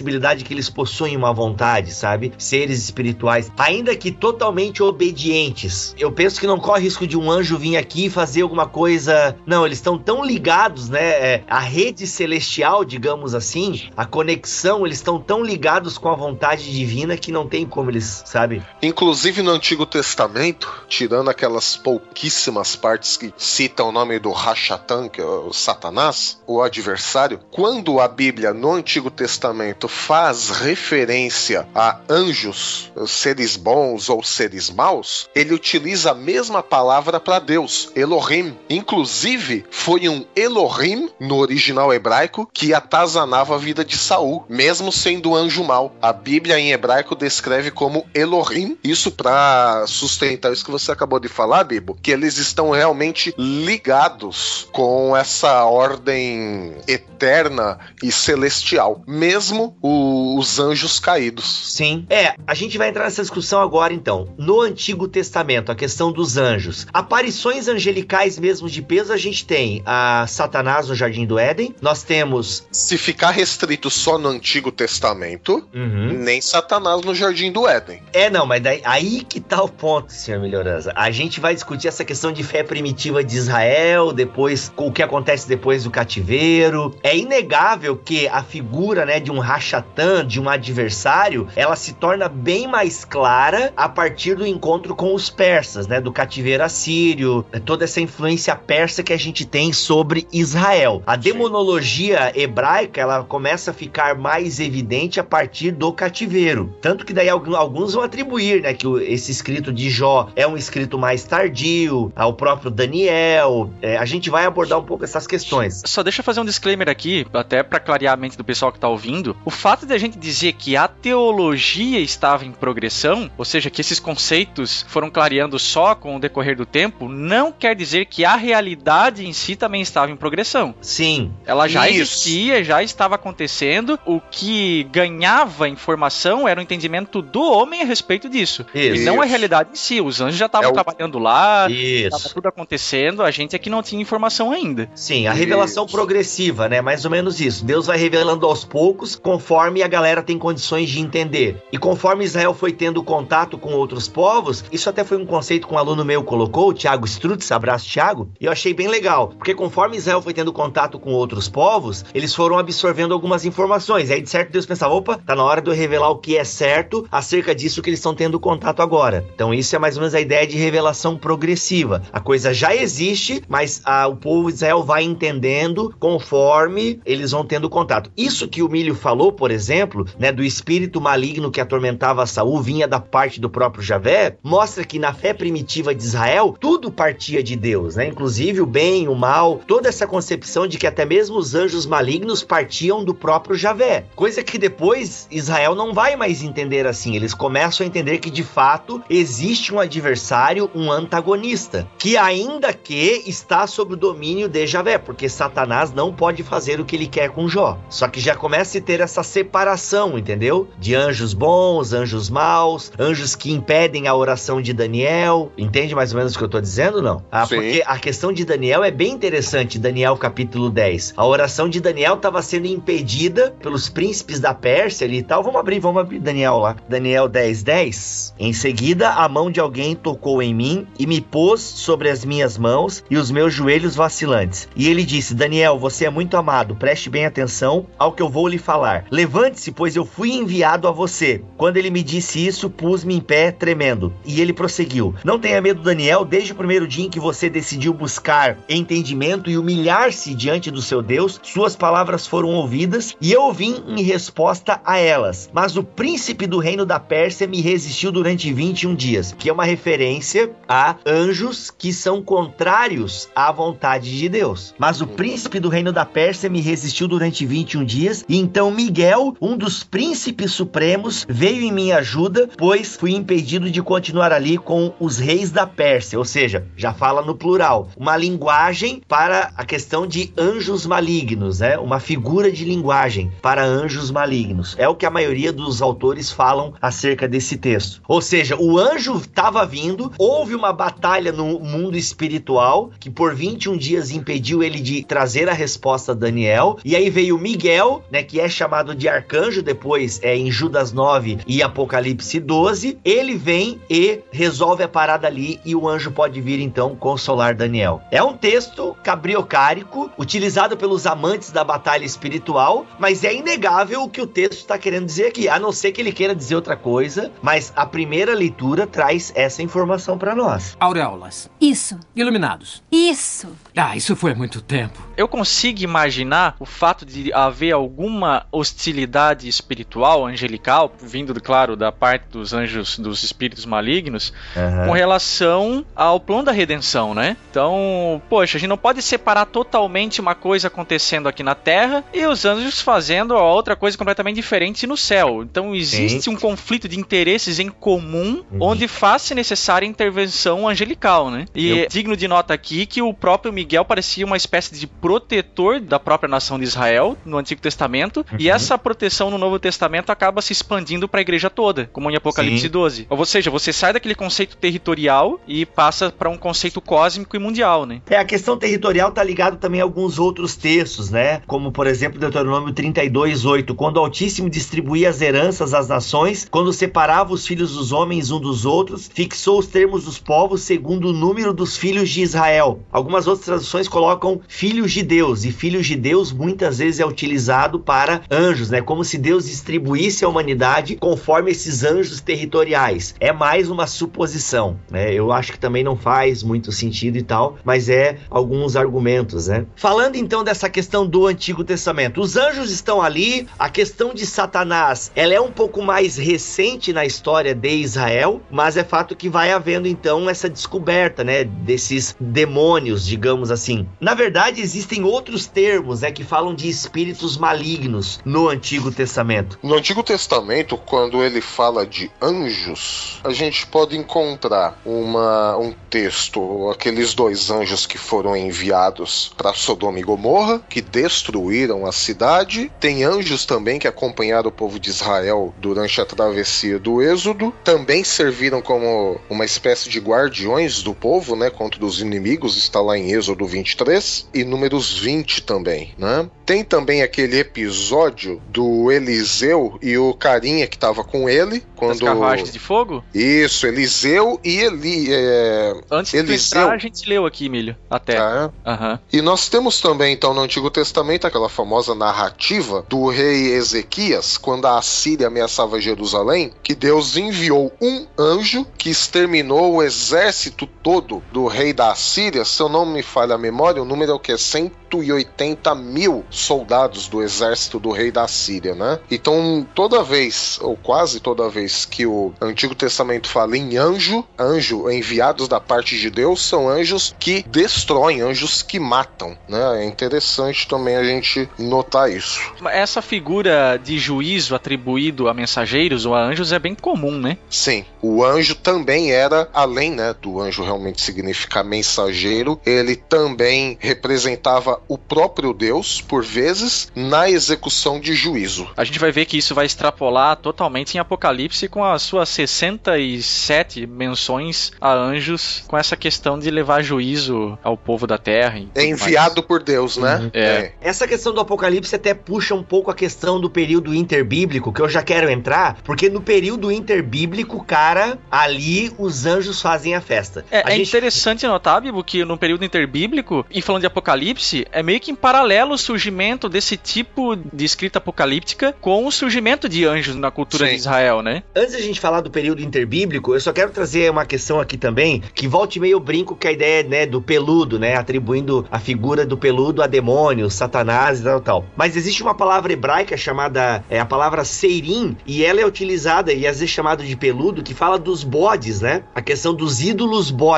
que eles possuem uma vontade, sabe? Seres espirituais, ainda que totalmente obedientes. Eu penso que não corre risco de um anjo vir aqui e fazer alguma coisa. Não, eles estão tão ligados, né? É, a rede celestial, digamos assim, a conexão, eles estão tão ligados com a vontade divina que não tem como eles, sabe? Inclusive no Antigo Testamento, tirando aquelas pouquíssimas partes que citam o nome do Rachatan, que é o Satanás, o adversário, quando a Bíblia no Antigo Testamento faz referência a anjos, seres bons ou seres maus, ele utiliza a mesma palavra para Deus, Elohim. Inclusive, foi um Elohim no original hebraico que atazanava a vida de Saul, mesmo sendo anjo mau. A Bíblia em hebraico descreve como Elohim. Isso para sustentar isso que você acabou de falar, Bibo, que eles estão realmente ligados com essa ordem eterna e celestial, mesmo o, os anjos caídos. Sim. É, a gente vai entrar nessa discussão agora então. No Antigo Testamento, a questão dos anjos. Aparições angelicais mesmo de peso, a gente tem a Satanás no Jardim do Éden. Nós temos. Se ficar restrito só no Antigo Testamento, uhum. nem Satanás no Jardim do Éden. É, não, mas daí, aí que tá o ponto, senhor Melhorança. A gente vai discutir essa questão de fé primitiva de Israel, depois o que acontece depois do cativeiro. É inegável que a figura, né, de um Rachatã, de um adversário, ela se torna bem mais clara a partir do encontro com os persas, né, do cativeiro assírio, é toda essa influência persa que a gente tem sobre Israel. A demonologia hebraica, ela começa a ficar mais evidente a partir do cativeiro. Tanto que daí alguns vão atribuir, né, que esse escrito de Jó é um escrito mais tardio, ao próprio Daniel. É, a gente vai abordar um pouco essas questões. Só deixa eu fazer um disclaimer aqui, até para clarear a mente do pessoal que tá ouvindo. O fato de a gente dizer que a teologia estava em progressão, ou seja, que esses conceitos foram clareando só com o decorrer do tempo, não quer dizer que a realidade em si também estava em progressão. Sim. Ela já Isso. existia, já estava acontecendo. O que ganhava informação era o entendimento do homem a respeito disso. Isso. E não a realidade em si. Os anjos já estavam é o... trabalhando lá, estava tudo acontecendo, a gente é que não tinha informação ainda. Sim, a revelação isso. progressiva, né? Mais ou menos isso. Deus vai revelando aos poucos, conforme a galera tem condições de entender. E conforme Israel foi tendo contato com outros povos, isso até foi um conceito que um aluno meu colocou, o Thiago Strutz, abraço Thiago, e eu achei bem legal, porque conforme Israel foi tendo contato com outros povos, eles foram absorvendo algumas informações. E aí, de certo, Deus pensava, opa, tá na hora de eu revelar o que é certo acerca disso que eles estão tendo contato agora. Então, isso é mais ou menos a ideia de revelação progressiva. A coisa já existe, mas a, o povo de Israel vai entendendo conforme eles vão tendo contato. Isso que o Milho falou, por exemplo, né, do espírito maligno que atormentava Saul vinha da parte do próprio Javé, mostra que na fé primitiva de Israel, tudo partia de Deus, né? Inclusive o bem, o mal, toda essa concepção de que até mesmo os anjos malignos partiam do próprio Javé. Coisa que depois Israel não vai mais entender assim. Eles começam a entender que de fato existe um adversário, um antagonista, que ainda que está sob o domínio de Javé, porque Satanás não pode fazer o que ele quer com Jó. Só que já começa a ter essa separação, entendeu? De anjos bons, anjos maus, anjos que impedem a oração de Daniel. Entende mais ou menos o que eu tô dizendo, não? Ah, Sim. porque a questão de Daniel é bem interessante, Daniel capítulo 10. A oração de Daniel estava sendo impedida pelos príncipes da Pérsia ali e tal. Vamos abrir, vamos abrir Daniel lá. Daniel 10, 10. Em seguida, a mão de alguém tocou em mim e me pôs sobre as minhas mãos e os meus joelhos vacilantes. E ele disse: Daniel, você é muito amado, preste bem atenção ao que eu vou lhe falar. Levante-se, pois eu fui enviado a você. Quando ele me disse isso, pus-me em pé, tremendo. E ele prosseguiu: Não tenha medo, Daniel, desde o primeiro dia em que você decidiu buscar entendimento e humilhar-se diante do seu Deus, suas palavras foram ouvidas e eu vim em resposta a elas. Mas o príncipe do reino da Pérsia me resistiu durante 21 dias, que é uma referência a anjos que são contrários à vontade de Deus. Mas o príncipe do reino da Pérsia me resistiu durante 21 dias, e então Miguel, um dos príncipes supremos, veio em minha ajuda, pois fui impedido de continuar ali com os reis da Pérsia, ou seja, já fala no plural, uma linguagem para a questão de anjos malignos, né? Uma figura de linguagem para anjos malignos. É o que a maioria dos autores falam acerca desse texto. Ou seja, o anjo estava vindo, houve uma batalha no mundo espiritual que por 21 dias impediu ele de trazer a resposta a Daniel, e aí veio Miguel, né, que é chamado de arcanjo depois é em Judas 9 e Apocalipse 12. Ele vem e resolve a parada ali e o anjo pode vir então consolar Daniel. É um texto cabriocárico, utilizado pelos amantes da batalha espiritual, mas é inegável o que o texto está querendo dizer aqui, a não ser que ele queira dizer outra coisa, mas a primeira leitura traz essa informação para nós. Auréolas. Isso. Iluminados. Isso. Ah, isso foi há muito tempo. Eu consigo imaginar o fato de haver alguma hostilidade espiritual, angelical, vindo, claro, da parte dos anjos, dos espíritos malignos, Aham. com relação ao plano da redenção, né? Então, poxa, a gente não pode separar totalmente uma coisa acontecendo aqui na Terra e os anjos fazendo a outra coisa completamente diferente no céu. Então, existe um conflito de interesses em comum, Uhum. onde faz-se necessária intervenção angelical, né? E Eu- é digno de nota aqui que o próprio Miguel parecia uma espécie de protetor da própria nação de Israel no Antigo Testamento, e Uhum. Essa proteção no Novo Testamento acaba se expandindo para a igreja toda, como em Apocalipse Sim. 12. Ou seja, você sai daquele conceito territorial e passa para um conceito cósmico e mundial, né? É, a questão territorial tá ligado também a alguns outros textos, né? Como, por exemplo, Deuteronômio 32, 8. Quando o Altíssimo distribuía as heranças às nações, quando separava os filhos dos homens um dos outros, fixou os termos dos povos segundo o número dos filhos de Israel. Algumas outras traduções colocam filhos de Deus, e filhos de Deus muitas vezes é utilizado para anjos, né? Como se Deus distribuísse a humanidade conforme esses anjos territoriais. É mais uma suposição, né? Eu acho que também não faz muito sentido e tal, mas é alguns argumentos, né? Falando então dessa questão do Antigo Testamento, os anjos estão ali, a questão de Satanás, ela é um pouco mais recente na história de Israel, mas é fato que vai havendo então essa descoberta, né, desses demônios, digamos assim. Na verdade, existem outros termos, né, que falam de espíritos malignos no Antigo Testamento. No Antigo Testamento, quando ele fala de anjos, a gente pode encontrar uma, um texto, aqueles dois anjos que foram enviados para Sodoma e Gomorra, que destruíram a cidade. Tem anjos também que acompanharam o povo de Israel durante a travessia do Êxodo. Também serviram como uma espécie de guardiões do povo, né, contra os inimigos. Está lá em Êxodo 23 e Números 20 também, né? Tem também aquele episódio do Eliseu e o carinha que estava com ele Das quando carruagens de fogo. isso, Eliseu e Eli. É... Antes de Eliseu. entrar, a gente leu aqui, Milho, até. tá? Aham. E nós temos também, então, no Antigo Testamento, aquela famosa narrativa do rei Ezequias, quando a Assíria ameaçava Jerusalém, que Deus enviou um anjo que exterminou o exército todo do rei da Assíria. Se eu não me falha a memória, o número é o que? 180 mil soldados do exército do rei da Síria, né? Então, toda vez, ou quase toda vez vez que o Antigo Testamento fala em anjo, anjo enviados da parte de Deus, são anjos que destroem, anjos que matam, né? É interessante também a gente notar isso. Essa figura de juízo atribuído a mensageiros ou a anjos é bem comum, né? Sim, o anjo também era, além né, do anjo realmente significar mensageiro, ele também representava o próprio Deus, por vezes, na execução de juízo. A gente vai ver que isso vai extrapolar totalmente em Apocalipse com as suas 67 menções a anjos, com essa questão de levar juízo ao povo da terra. e É enviado mais. por Deus, né? Uhum. É. Essa questão do Apocalipse até puxa um pouco a questão do período interbíblico, que eu já quero entrar, porque no período interbíblico, cara, ali os anjos fazem a festa. É, é interessante notar, Bibo, que no período interbíblico, e falando de Apocalipse, é meio que em paralelo o surgimento desse tipo de escrita apocalíptica com o surgimento de anjos na cultura Sim. de Israel, né? Antes da gente falar do período interbíblico, eu só quero trazer uma questão aqui também, que volta e meio brinco com a ideia, né, do peludo, né, atribuindo a figura do peludo a demônios, satanás e tal, tal. Mas existe uma palavra hebraica chamada, é a palavra seirim, e ela é utilizada e às vezes chamada de peludo, que fala dos bodes, né, a questão dos ídolos bodes.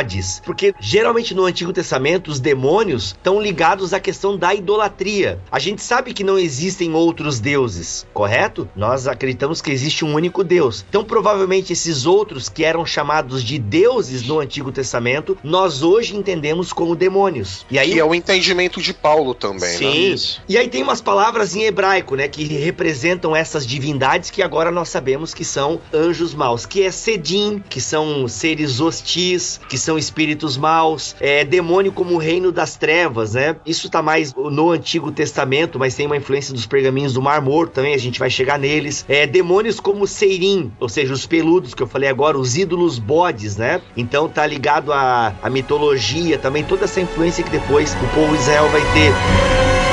Porque geralmente no Antigo Testamento os demônios estão ligados à questão da idolatria. A gente sabe que não existem outros deuses, correto? Nós acreditamos que existe um único Deus. Então, provavelmente, esses outros que eram chamados de deuses no Antigo Testamento, nós hoje entendemos como demônios. E aí, Que é o entendimento de Paulo também, né? Sim. E aí tem umas palavras em hebraico, né, que representam essas divindades que agora nós sabemos que são anjos maus, que é Sedim, que são seres hostis, que são espíritos maus, é demônio como o reino das trevas, né? Isso tá mais no Antigo Testamento, mas tem uma influência dos pergaminhos do Mar Morto também, a gente vai chegar neles. É demônios como Seirim, ou seja, os peludos que eu falei agora, os ídolos bodes, né? Então tá ligado à, à mitologia também, toda essa influência que depois o povo Israel vai ter.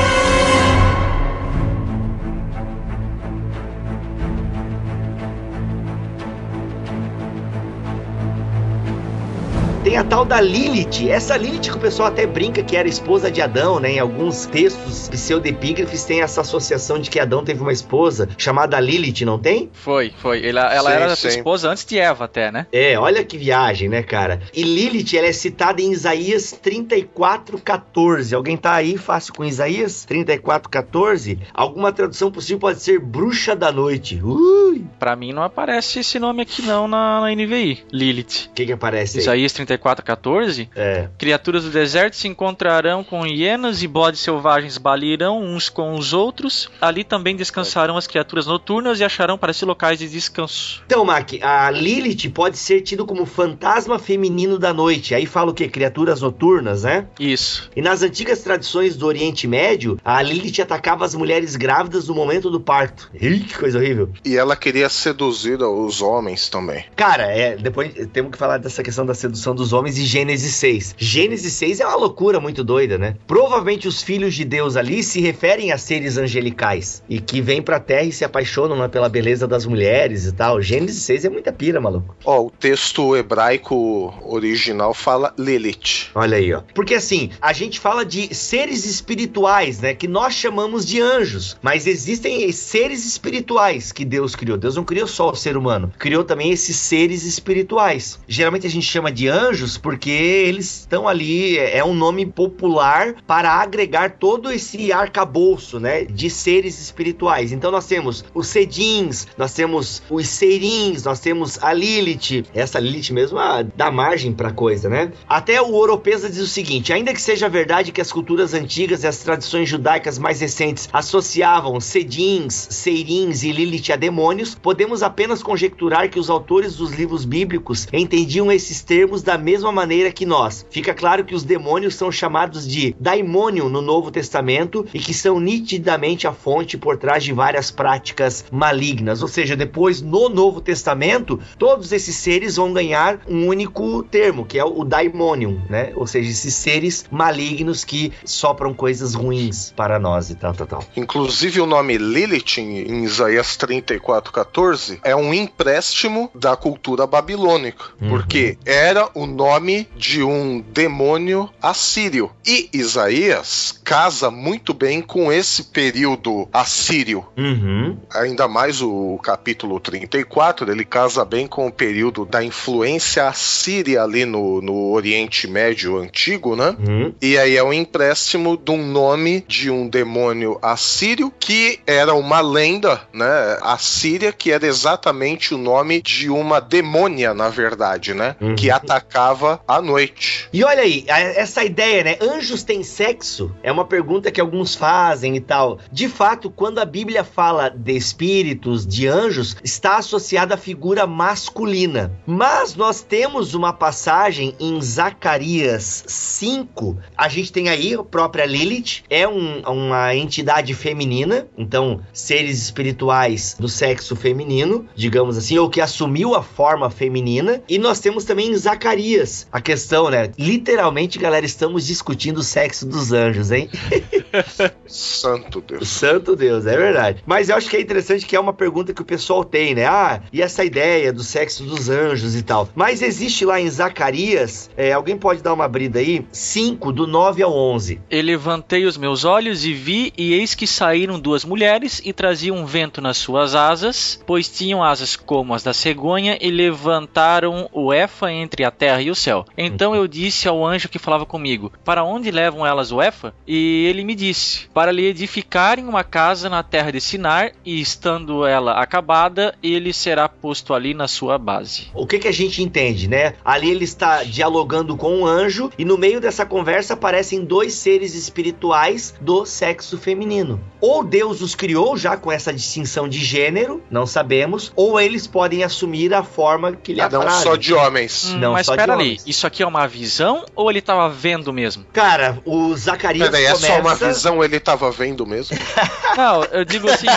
Tem a tal da Lilith. Essa Lilith que o pessoal até brinca que era esposa de Adão, né? Em alguns textos pseudepígrafes tem essa associação de que Adão teve uma esposa chamada Lilith, não tem? Foi, foi. Ela, ela Sim, era sim. esposa antes de Eva até, né? É, olha que viagem, né, cara? E Lilith, ela é citada em Isaías 34:14. Alguém tá aí fácil com Isaías 34:14? Alguma tradução possível pode ser bruxa da noite. Ui! Pra mim não aparece esse nome aqui não na, na NVI. Lilith. O que que aparece aí? Isaías 34, 14. É. Criaturas do deserto se encontrarão com hienas e bodes selvagens balirão uns com os outros. Ali também descansarão as criaturas noturnas e acharão para si locais de descanso. Então, Mac, a Lilith pode ser tido como fantasma feminino da noite. Aí fala o quê? Criaturas noturnas, né? Isso. E nas antigas tradições do Oriente Médio, a Lilith atacava as mulheres grávidas no momento do parto. Ih, que coisa horrível. E ela queria seduzir os homens também. Cara, é, depois temos que falar dessa questão da sedução dos homens e Gênesis 6. Gênesis 6 é uma loucura muito doida, né? Provavelmente os filhos de Deus ali se referem a seres angelicais e que vêm pra terra e se apaixonam né, pela beleza das mulheres e tal. Gênesis 6 é muita pira, maluco. Ó, o texto hebraico original fala Lilith. Olha aí, ó. Porque assim, a gente fala de seres espirituais, né? Que nós chamamos de anjos. Mas existem seres espirituais que Deus criou. Deus não criou só o ser humano. Criou também esses seres espirituais. Geralmente a gente chama de anjos porque eles estão ali. É um nome popular para agregar todo esse arcabouço, né? De seres espirituais. Então nós temos os Sedins, nós temos os Seirins, nós temos a Lilith. Essa Lilith mesmo ah, dá margem pra coisa, né? Até o Oropesa diz o seguinte: ainda que seja verdade que as culturas antigas e as tradições judaicas mais recentes associavam Sedins, Seirins e Lilith a demônios, podemos apenas conjecturar que os autores dos livros bíblicos entendiam esses termos da mesma maneira que nós. Fica claro que os demônios são chamados de daimônio no Novo Testamento e que são nitidamente a fonte por trás de várias práticas malignas. Ou seja, depois no Novo Testamento, todos esses seres vão ganhar um único termo, que é o daimonium, né? Ou seja, esses seres malignos que sopram coisas ruins para nós e tal, tal, tal. Inclusive o nome Lilith em, em Isaías 34, 14 é um empréstimo da cultura babilônica. Uhum. Porque era o nome de um demônio assírio. E Isaías casa muito bem com esse período assírio. Uhum. Ainda mais o capítulo 34, ele casa bem com o período da influência assíria ali no, no Oriente Médio antigo, né? Uhum. E aí é um empréstimo de um nome de um demônio assírio que era uma lenda, né? Assíria, que era exatamente o nome de uma demônia, na verdade, né? Uhum. Que atacava à noite. E olha aí, essa ideia, né? Anjos têm sexo? É uma pergunta que alguns fazem e tal. De fato, quando a Bíblia fala de espíritos, de anjos, está associada à figura masculina. Mas nós temos uma passagem em Zacarias 5. A gente tem aí a própria Lilith, é um- uma entidade feminina, então seres espirituais do sexo feminino, digamos assim, ou que assumiu a forma feminina. E nós temos também em Zacarias a questão, né? Literalmente, galera, estamos discutindo o sexo dos anjos, hein? Santo Deus. Santo Deus, é verdade. Mas eu acho que é interessante que é uma pergunta que o pessoal tem, né? Ah, e essa ideia do sexo dos anjos e tal. Mas existe lá em Zacarias, é, alguém pode dar uma brida aí? 5, do 9 ao 11. E levantei os meus olhos e vi, e eis que saíram duas mulheres e traziam um vento nas suas asas, pois tinham asas como as da cegonha, e levantaram o Efa entre a terra e o céu. Então eu disse ao anjo que falava comigo: Para onde levam elas o Efa? E ele me disse: Para lhe edificarem uma casa na terra de Sinar, e estando ela acabada, ele será posto ali na sua base. O que, que a gente entende, né? Ali ele está dialogando com um anjo e no meio dessa conversa aparecem dois seres espirituais do sexo feminino. Ou Deus os criou já com essa distinção de gênero, não sabemos, ou eles podem assumir a forma que lhe Ah, não só de homens. Hum, Não, mas só de homens. isso aqui é uma visão ou ele estava vendo mesmo? Cara, o Zacarias Peraí, é começa... só uma visão, ele tava vendo mesmo? Não, eu digo assim,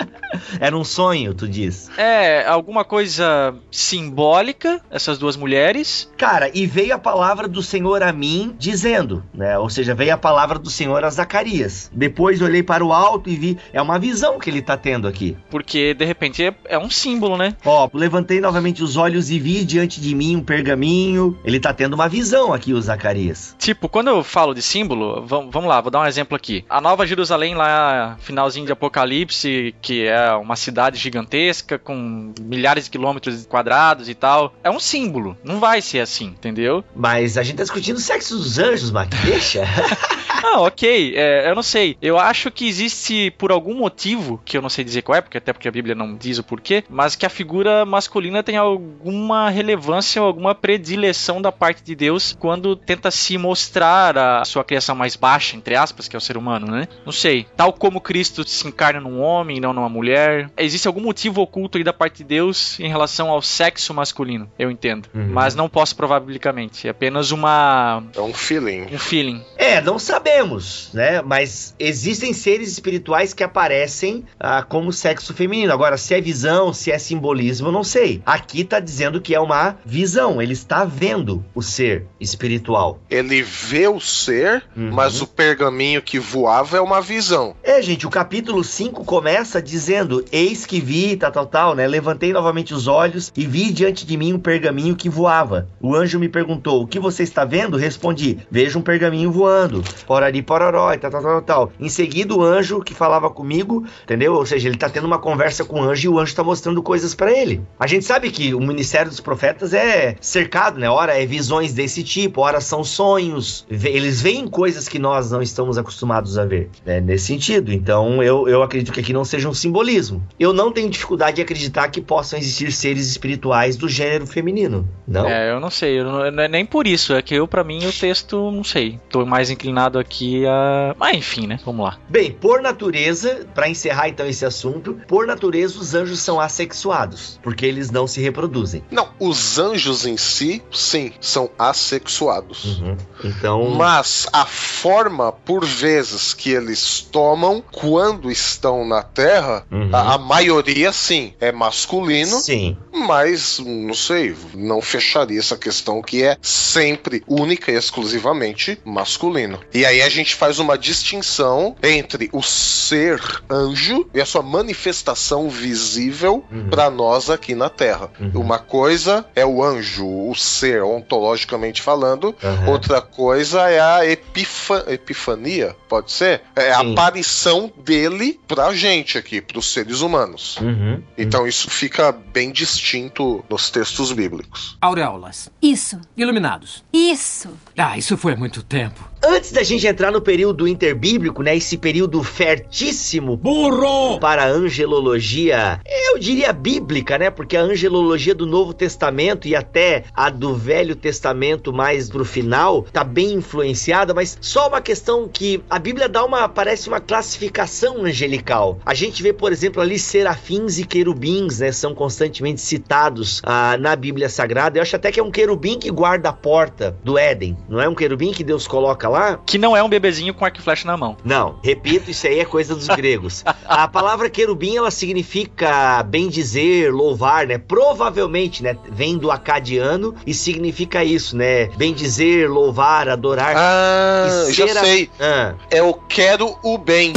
Era um sonho, tu diz. é alguma coisa simbólica, essas duas mulheres. Cara, e veio a palavra do Senhor a mim, dizendo, né? Ou seja, veio a palavra do Senhor a Zacarias. Depois olhei para o alto e vi. É uma visão que ele tá tendo aqui. Porque de repente é, é um símbolo, né? Ó, levantei novamente os olhos e vi diante de mim um pergaminho. Ele tá tendo uma visão aqui, o Zacarias. Tipo, quando eu falo de símbolo, vam- vamos lá, vou dar um exemplo aqui. A Nova Jerusalém, lá, finalzinho de Apocalipse, que é uma cidade gigantesca, com milhares de quilômetros quadrados e tal, é um símbolo. Não vai ser assim, entendeu? Mas a gente tá discutindo o sexo dos anjos, Mac. Deixa. Ah, ok, é, eu não sei. Eu acho que existe, por algum motivo, que eu não sei dizer qual é, porque até porque a Bíblia não diz o porquê, mas que a figura masculina tem alguma relevância ou alguma predileção da parte de Deus quando tenta se mostrar a sua criação mais baixa, entre aspas, que é o ser humano, né? Não sei. Tal como Cristo se encarna num homem e não numa mulher. Existe algum motivo oculto aí da parte de Deus em relação ao sexo masculino, eu entendo. Uhum. Mas não posso provar biblicamente. É apenas uma. É um feeling. um feeling. É, não sabemos, né? Mas existem seres espirituais que aparecem ah, como sexo feminino. Agora, se é visão, se é simbolismo, eu não sei. Aqui tá dizendo que é uma visão. Ele está vendo o ser espiritual. Ele vê o ser, Uhum. mas o pergaminho que voava é uma visão. É, gente, o capítulo 5 começa dizendo: Eis que vi, tal, tal, tal, né? Levantei novamente os olhos e vi diante de mim um pergaminho que voava. O anjo me perguntou: O que você está vendo? Respondi: Vejo um pergaminho voando. Porari, pororó, e tal, tal, tal, tal. Em seguida, o anjo que falava comigo, entendeu? Ou seja, ele tá tendo uma conversa com o anjo e o anjo tá mostrando coisas pra ele. A gente sabe que o ministério dos profetas é cercado, né? Ora é visões desse tipo, ora são sonhos. Eles veem coisas que nós não estamos acostumados a ver, né? Nesse sentido. Então, eu, eu acredito que aqui não seja um simbolismo. Eu não tenho dificuldade de acreditar que possam existir seres espirituais do gênero feminino. Não? É, eu não sei, eu não, não é nem por isso, é que eu, pra mim, o texto, não sei. Tô mais inclinado aqui a. Mas enfim, né? Vamos lá. Bem, por natureza, pra encerrar então esse assunto, por natureza os anjos são assexuados, porque eles não se reproduzem. Não, os anjos em si, sim, são assexuados. Então, Mas a forma, por vezes, que eles tomam quando estão na Terra, Uhum. A, a maioria, sim, é masculino, Sim. mas não sei, não fecharia essa questão que é sempre única e exclusivamente masculino. E aí a gente faz uma distinção entre o ser anjo e a sua manifestação visível Uhum. para nós aqui na Terra. Uhum. Uma coisa é o anjo, o ser ontologicamente falando, Aham. outra coisa é a epifa- epifania, pode ser? É a Sim. aparição dele pra gente aqui, pros seres humanos. Uhum. Então isso fica bem distinto nos textos bíblicos. Auréolas. Isso, Iluminados. isso. Ah, isso foi muito tempo. Antes da gente entrar no período interbíblico, né, esse período fertíssimo burro para a angelologia, eu diria bíblica, né, porque a angelologia do Novo Testamento e até a do Velho Testamento mais pro final tá bem influenciada, mas só uma questão que a Bíblia dá uma parece uma classificação angelical. A gente vê, por exemplo, ali serafins e querubins, né, são constantemente citados ah, na Bíblia Sagrada. Eu acho até que é um querubim que guarda a porta do Éden, não é um querubim que Deus coloca lá? Que não é um bebezinho com arco e flecha na mão. Não, repito, isso aí é coisa dos gregos. A palavra querubim, ela significa bem dizer, louvar, né? Provavelmente, né? Vem do acadiano e significa isso, né? Bem dizer, louvar, adorar. Ah, E já a- sei. Ah, É o quero o bem.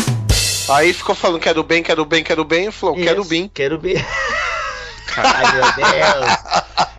Aí ficou falando quero o bem, quero o bem, quero o bem. Falou, quero o isso, bem. Querubim. Ai, meu Deus.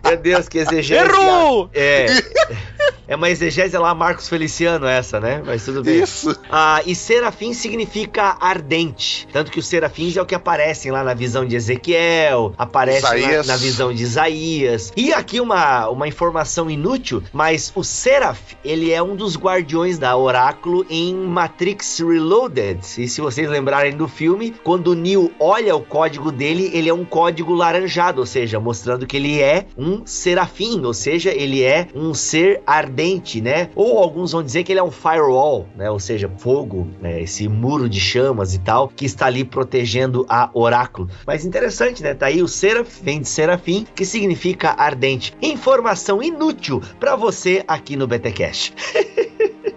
Meu Deus, que exegese. Errou! É. É uma exegese lá, Marcos Feliciano, essa, né? Mas tudo bem. Isso. Ah, e serafim significa ardente. Tanto que os serafins é o que aparecem lá na visão de Ezequiel, aparece na, na visão de Isaías. E aqui uma, uma informação inútil, mas o Seraf, ele é um dos guardiões da Oráculo em Matrix Reloaded. E se vocês lembrarem do filme, quando o Neo olha o código dele, ele é um código laranjado, ou seja, mostrando que ele é um serafim, ou seja, ele é um ser ardente, né? Ou alguns vão dizer que ele é um firewall, né? Ou seja, fogo, né? Esse muro de chamas e tal, que está ali protegendo a oráculo. Mas interessante, né? Tá aí o seraf, vem de serafim, que significa ardente. Informação inútil para você aqui no BTcast.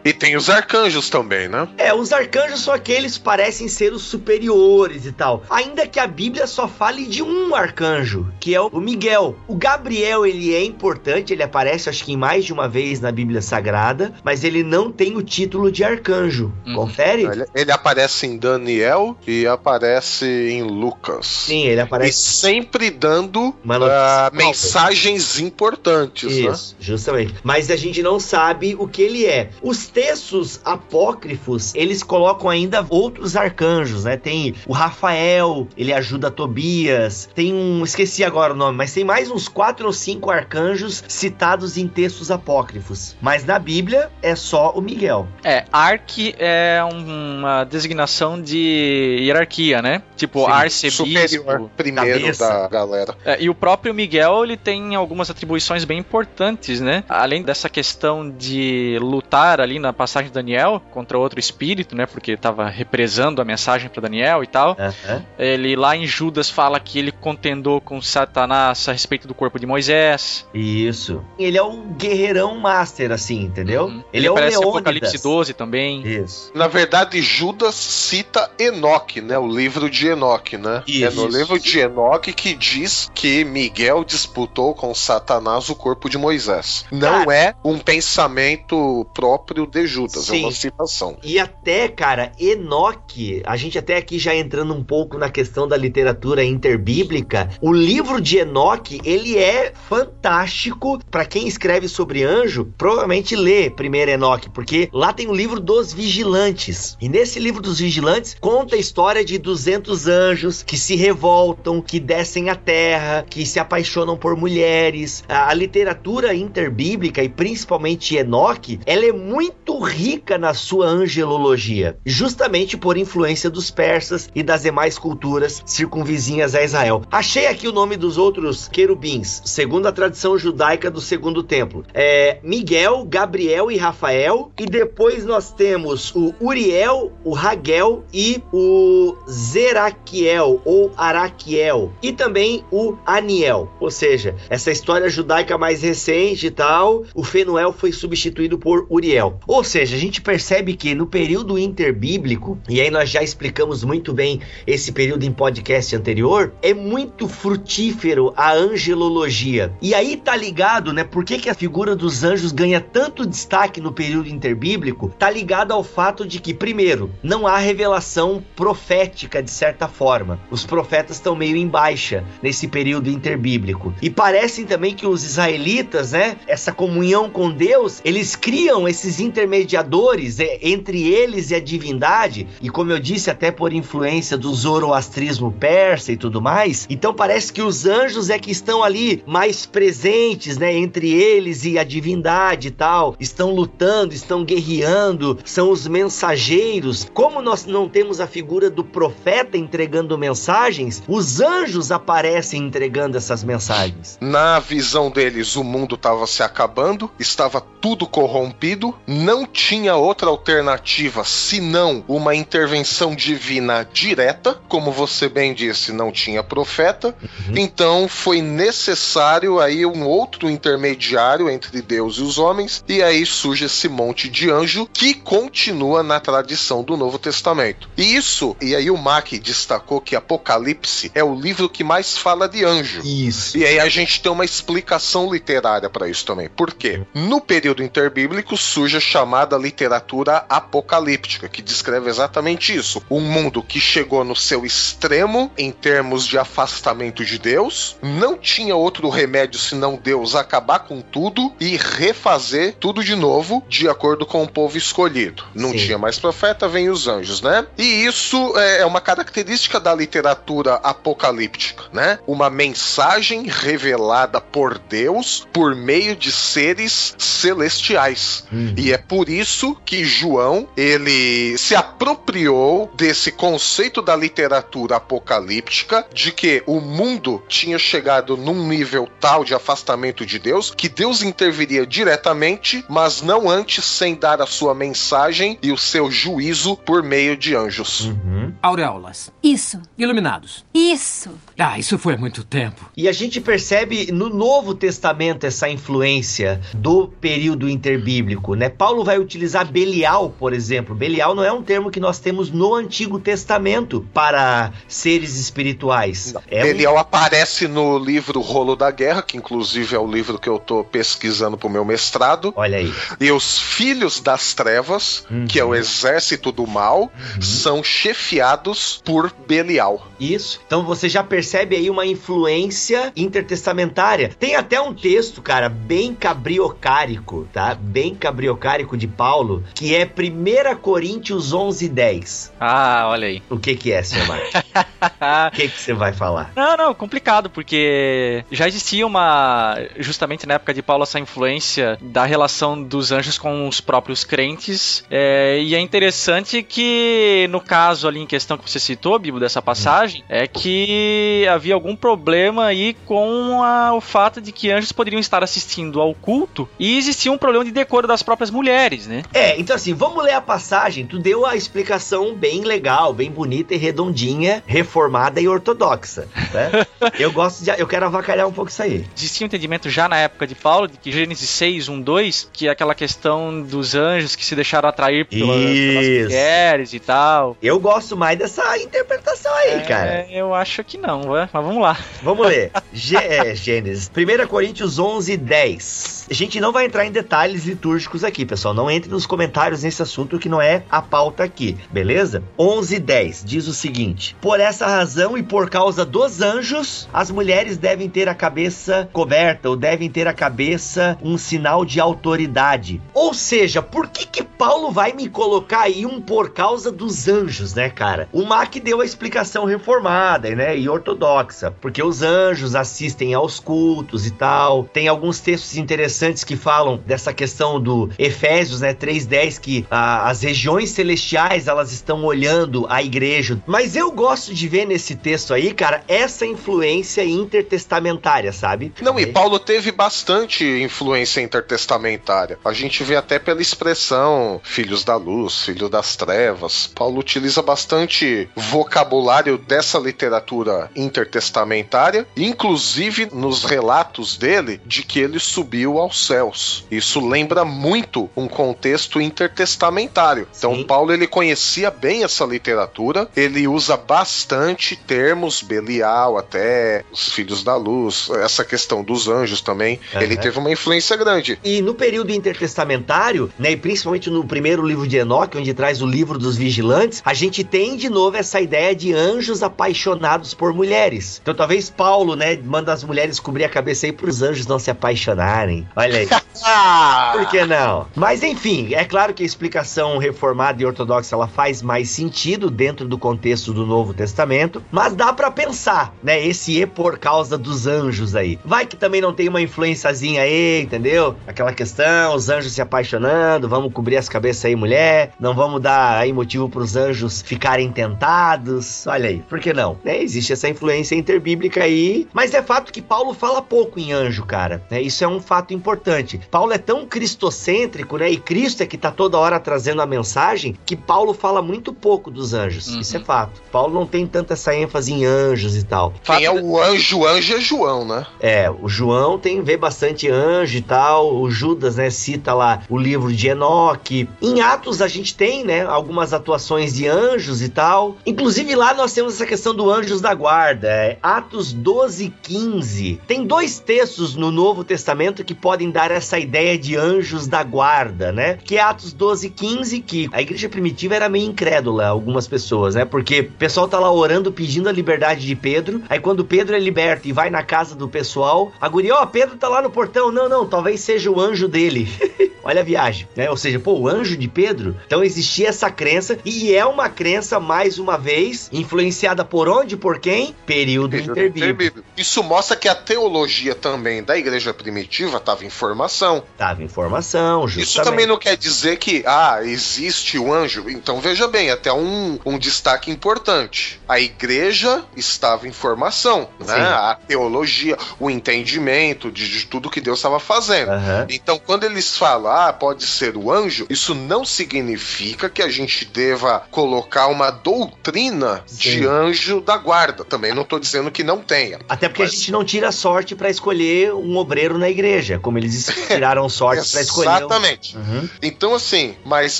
E tem os arcanjos também, né? É, os arcanjos são aqueles que parecem ser os superiores e tal. Ainda que a Bíblia só fale de um arcanjo, que é o Miguel. O Gabriel, ele é importante, ele aparece acho que em mais de uma vez na Bíblia Sagrada, mas ele não tem o título de arcanjo. Uhum. Confere? Ele, ele aparece em Daniel e aparece em Lucas. Sim, ele E aparece. sempre dando própria. mensagens importantes, né? Isso, justamente. Mas a gente não sabe o que ele é. Os textos apócrifos, eles colocam ainda outros arcanjos, né? Tem o Rafael, ele ajuda Tobias. Tem um, esqueci agora o nome, mas tem mais uns quatro ou cinco arcanjos citados em textos apócrifos. Mas na Bíblia é só o Miguel. É, Ark é um- uma designação de hierarquia, né? Tipo, Sim, arcebispo. Superior primeiro cabeça. da galera. É, e o próprio Miguel, ele tem algumas atribuições bem importantes, né? Além dessa questão de lutar ali na passagem de Daniel contra outro espírito, né? Porque estava represando a mensagem para Daniel e tal. Aham. Ele lá em Judas fala que ele contendou com Satanás a respeito do corpo de Moisés. Isso. Ele é um guerreirão master, assim, entendeu? Uhum. Ele, é o aparece em. Apocalipse 12 também. Isso. Na verdade, Judas cita Enoque, né? O livro de Enoque, né? Isso. É no livro de Enoque que diz que Miguel disputou com Satanás o corpo de Moisés. Não é um pensamento próprio de Judas, é Sim. uma citação. E até, cara, Enoque, a gente até aqui já entrando um pouco na questão da literatura interbíblica, o livro de Enoque, ele é fantástico para quem escreve sobre anjo, provavelmente lê primeiro Enoque, porque lá tem o livro dos vigilantes. E nesse livro dos vigilantes conta a história de 200 anjos que se revoltam, que descem à terra, que se apaixonam por mulheres. A, a literatura interbíblica e principalmente Enoque, ela é muito rica na sua angelologia, justamente por influência dos persas e das demais culturas circunvizinhas a Israel. Achei aqui o nome dos outros querubins, segundo a tradição judaica do segundo templo. É Miguel, Gabriel e Rafael, e depois nós temos o Uriel, o Raguel e o Zeraquiel ou Araquiel, e também o Aniel. Ou seja, essa história judaica mais recente e tal, o Fenuel foi substituído por Uriel. Ou seja, a gente percebe que no período interbíblico, e aí nós já explicamos muito bem esse período em podcast anterior, é muito frutífero a angelologia. E aí tá ligado, né? Por que, que a figura dos anjos ganha tanto destaque no período interbíblico? Tá ligado ao fato de que, primeiro, não há revelação profética de certa forma. Os profetas estão meio em baixa nesse período interbíblico. E parecem também que os israelitas, né? Essa comunhão com Deus, eles criam esses intermediadores é, entre eles e a divindade. E como eu disse, até por influência do zoroastrismo persa e tudo mais. Então parece que os anjos é que estão ali mais presentes, né? Entre eles e a divindade e tal. Estão lutando, estão guerreando, são os mensageiros. Como nós não temos a figura do profeta entregando mensagens, os anjos aparecem entregando essas mensagens. Na visão deles, o mundo estava se acabando, estava tudo corrompido, não tinha outra alternativa senão uma intervenção divina direta, como você bem disse, não tinha profeta, uhum. então foi necessário aí um outro intermediário entre Deus e os homens, e aí surge esse monte de anjo que continua na tradição do Novo Testamento. E isso, e aí o Mac destacou que Apocalipse é o livro que mais fala de anjo. Isso. E aí a gente tem uma explicação literária para isso também. Por quê? No período interbíblico surge a chamada literatura apocalíptica, que descreve exatamente isso. Um mundo que chegou no seu extremo em termos de afastamento de Deus, não tinha outro remédio senão Deus acabar com tudo e refazer tudo de novo de acordo com o povo escolhido. Não Sim. tinha mais profeta, vem os anjos, né? E isso é uma característica da literatura apocalíptica, né? Uma mensagem revelada por Deus por meio de seres celestiais. Hum. E é por isso que João, ele se apropriou desse conceito da literatura apocalíptica de que o mundo tinha chegado num nível tal de afastamento de Deus que Deus interviria diretamente, mas não antes sem dar a sua mensagem e o seu juízo por meio de anjos. Uhum. Auréolas. Isso. Iluminados. Isso. Ah, isso foi há muito tempo. E a gente percebe no Novo Testamento essa influência do período interbíblico, né? Paulo vai utilizar Belial, por exemplo. Belial não é um termo que nós temos no Antigo Testamento para seres espirituais. É Belial um... aparece no livro Rolo da Guerra, que inclusive é o livro que eu tô pesquisando pro meu mestrado. Olha aí. E os filhos das trevas, uhum. que é o exército do mal, uhum. são chefiados por Belial. Isso. Então você já percebe aí uma influência intertestamentária. Tem até um texto, cara, bem cabriocárico, tá? Bem cabriocárico de Paulo, que é 1 Coríntios 11, 10. Ah, olha aí. O que que é, seu Marcos? o que que você vai falar? Não, não, complicado, porque já existia uma, justamente na época de Paulo, essa influência da relação dos anjos com os próprios crentes, é, e é interessante que, no caso ali em questão que você citou, Bibo, dessa passagem, é que havia algum problema aí com a, o fato de que anjos poderiam estar assistindo ao culto e existia um problema de decoro das próprias mulheres, né? É, então assim, vamos ler a passagem. Tu deu a explicação bem legal, bem bonita e redondinha, reformada e ortodoxa, né? eu gosto de. Eu quero avacalhar um pouco isso aí. Existia um entendimento já na época de Paulo, de que Gênesis 6, 1, 2, que é aquela questão dos anjos que se deixaram atrair pela, pelas mulheres e tal. Eu gosto mais dessa interpretação aí, é, cara. Eu acho que não, mas vamos lá. Vamos ler. É, Gênesis. 1 Coríntios 11, 10. A gente não vai entrar em detalhes litúrgicos aqui, pessoal. Não entre nos comentários nesse assunto que não é a pauta aqui, beleza? 11, 10 diz o seguinte: Por essa razão e por causa dos anjos, as mulheres devem ter a cabeça coberta ou devem ter a cabeça um sinal de autoridade. Ou seja, por que que Paulo vai me colocar aí um por causa dos anjos, né, cara? O Mac deu a explicação reformada, né, e ortodoxa, porque os anjos assistem aos cultos e tal. Tem alguns textos interessantes que falam dessa questão do Efésios, né, 3:10 que ah, as regiões celestiais elas estão olhando a igreja. Mas eu gosto de ver nesse texto aí, cara, essa influência intertestamentária, sabe? Não, e Paulo teve bastante influência intertestamentária. A gente vê até pela expressão filhos da luz, filho das trevas. Paulo utiliza bastante vocabulário dessa literatura intertestamentária, inclusive nos relatos dele de que ele subiu aos céus. Isso lembra muito um contexto intertestamentário. Então Sim. Paulo ele conhecia bem essa literatura, ele usa bastante termos Belial até os filhos da luz, essa questão dos anjos também. Aham. Ele teve uma influência grande. E no período intertestamentário, né, e principalmente no primeiro livro de Enoque, onde traz o livro dos vigilantes, a gente tem de novo essa ideia de anjos apaixonados por mulheres. Então talvez Paulo, né, manda as mulheres cobrir a cabeça aí para os anjos não se apaixonarem. Olha aí. Por que não? Mas enfim, é claro que a explicação reformada e ortodoxa ela faz mais sentido dentro do contexto do Novo Testamento, mas dá pra pensar, né? Esse e por causa dos anjos aí. Vai que também não tem uma influenciazinha aí, entendeu? Aquela questão, os anjos se apaixonando, vamos cobrir as cabeças aí, mulher, não vamos dar aí motivo pros anjos ficarem tentados. Olha aí, por que não? Né? Existe essa influência interbíblica aí, mas é fato que Paulo fala pouco em anjo, cara. Né? Isso é um fato importante. Paulo é tão cristocêntrico, né? E Cristo é que tá toda hora trazendo a mensagem que Paulo fala muito pouco dos anjos. Uhum. Isso é fato. Paulo não tem tanta essa ênfase em anjos e tal. Quem é o anjo, anjo é João, né? É, o João tem vê bastante anjo e tal. O Judas, né, cita lá o livro de Enoque. Em Atos a gente tem, né, algumas atuações de anjos e tal. Inclusive lá nós temos essa questão do anjos da guarda. É, Atos 12 e 15. Tem dois textos no Novo Testamento que podem dar essa ideia de anjos da guarda, né? Que é Atos 12 e 15, que a igreja primitiva era meio incrédula, algumas pessoas, né? Porque o pessoal tá lá orando, pedindo a liberdade de Pedro. Aí quando Pedro é liberto e vai na casa do pessoal, a guria, ó, Pedro tá lá no portão. Não, não, talvez seja o anjo dele. Olha a viagem, né? Ou seja, pô, o anjo de Pedro. Então existia essa crença e é uma crença, mais uma vez, influenciada por onde, por quem? Período, interbíblico. Isso mostra que a teologia também da igreja primitiva estava em formação. Tava informação, Isso justamente. também não quer dizer que, ah, existe o anjo. Então veja bem, até um, um destaque importante. A igreja estava em formação, né? A teologia, o entendimento de, de tudo que Deus estava fazendo. Aham. Então, quando eles falam, ah, pode ser o anjo, isso não significa que a gente deva colocar uma doutrina de Sim. anjo da guarda. Também não estou dizendo que não tenha. Até porque Mas- a gente não tira sorte pra escolher um obreiro na igreja, como eles tiraram sorte pra escolher. um- Uhum. Então, assim, mas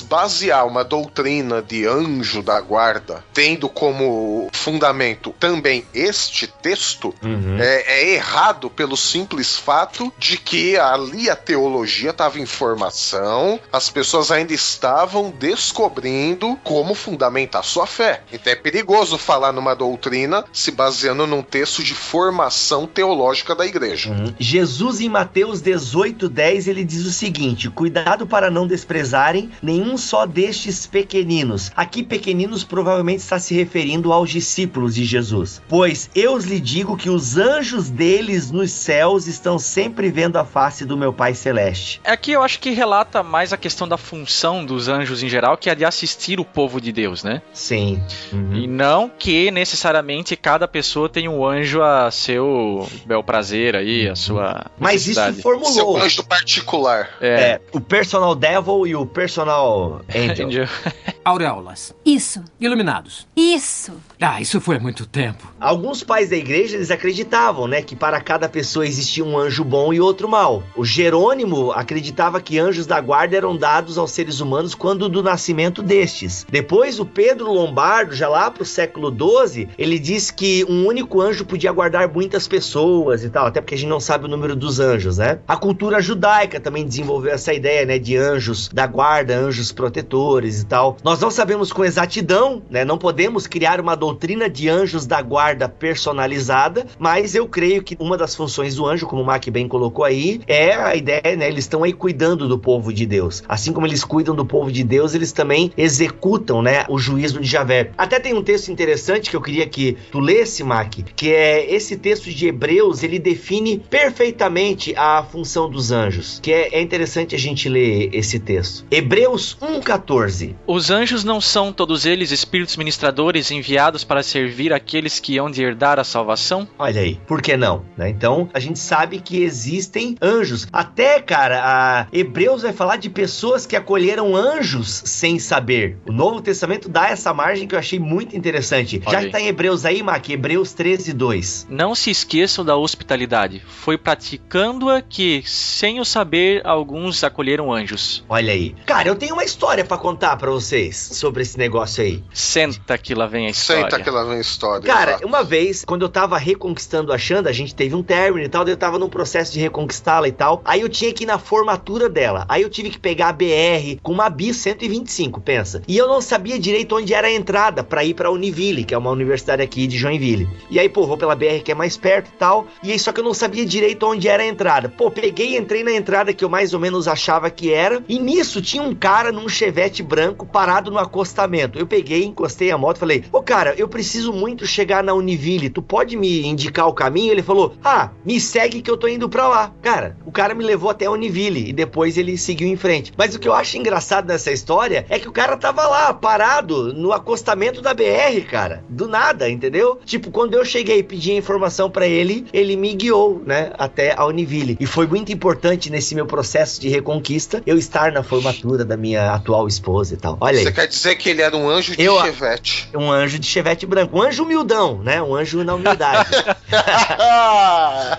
basear uma doutrina de anjo da guarda, tendo como fundamento também este texto, Uhum. é, é errado pelo simples fato de que ali a teologia estava em formação, as pessoas ainda estavam descobrindo como fundamentar sua fé. Então é perigoso falar numa doutrina se baseando num texto de formação teológica da igreja. Uhum. Jesus em Mateus 18, 10, ele diz o seguinte: Cuidado para não desprezarem nenhum só destes pequeninos. Aqui, pequeninos provavelmente está se referindo aos discípulos de Jesus. Pois eu lhe digo que os anjos deles nos céus estão sempre vendo a face do meu Pai Celeste. Aqui eu acho que relata mais a questão da função dos anjos em geral, que é de assistir o povo de Deus, né? Sim. Uhum. E não que necessariamente cada pessoa tem um anjo a seu bel prazer aí, a sua Mas isso formulou. Seu anjo particular. É, É, o personal devil e o personal angel. Angel. Auréolas. Isso, Iluminados. isso. Ah, isso foi há muito tempo. Alguns pais da igreja eles acreditavam, né, que para cada pessoa existia um anjo bom e outro mau. O Jerônimo acreditava que anjos da guarda eram dados aos seres humanos quando do nascimento destes. Depois o Pedro Lombardo, já lá pro século XII, ele diz que um único anjo podia guardar muitas pessoas e tal, até porque a gente não sabe o número dos anjos, né? A cultura judaica também desenvolveu essa ideia, né, de anjos da guarda, anjos protetores e tal. Nós não sabemos com exatidão, né? Não podemos criar uma doutrina de anjos da guarda personalizada, mas eu creio que uma das funções do anjo, como o Mac bem colocou aí, é a ideia, né? Eles estão aí cuidando do povo de Deus. Assim como eles cuidam do povo de Deus, eles também executam, né, o juízo de Javé. Até tem um texto interessante que eu queria que tu lesse, Mac, que é esse texto de Hebreus, ele define perfeitamente a função dos anjos, que é, é interessante a gente ler esse texto. Hebreus 1:14. Os anjos não são todos eles espíritos ministradores enviados para servir aqueles que hão de herdar a salvação? Olha aí, por que não? né? Então, a gente sabe que existem anjos. Até, cara, Hebreus vai falar de pessoas que acolheram anjos sem saber. O Novo Testamento dá essa margem que eu achei muito interessante. Olha Já que tá em Hebreus aí, Mac, Hebreus 13, 2. Não se esqueçam da hospitalidade. Foi praticando-a que, sem o saber, alguns acolheram eram anjos. Olha aí. Cara, eu tenho uma história pra contar pra vocês sobre esse negócio aí. Senta que lá vem a história. Senta que lá vem a história. Cara, exato. uma vez, quando eu tava reconquistando a Xanda, a gente teve um término e tal, daí eu tava num processo de reconquistá-la e tal. Aí eu tinha que ir na formatura dela. Aí eu tive que pegar a BR com uma BI 125, pensa. E eu não sabia direito onde era a entrada pra ir pra Univille, que é uma universidade aqui de Joinville. E aí, pô, vou pela BR que é mais perto e tal. E aí, só que eu não sabia direito onde era a entrada. Pô, peguei e entrei na entrada que eu mais ou menos achava que era. E nisso tinha um cara num chevette branco parado no acostamento. Eu peguei, encostei a moto e falei: Ô cara, eu preciso muito chegar na Univille. Tu pode me indicar o caminho? Ele falou: Ah, me segue que eu tô indo pra lá. Cara, o cara me levou até a Univille e depois ele seguiu em frente. Mas o que eu acho engraçado nessa história é que o cara tava lá, parado no acostamento da BR, cara. Do nada, entendeu? Tipo, quando eu cheguei e pedi informação pra ele, ele me guiou, né, até a Univille. E foi muito importante nesse meu processo de reconquista eu estar na formatura da minha atual esposa e tal. Olha aí. Você quer dizer que ele era um anjo de Eu- chevette. Um anjo de chevette branco, um anjo humildão, né? Um anjo na humildade.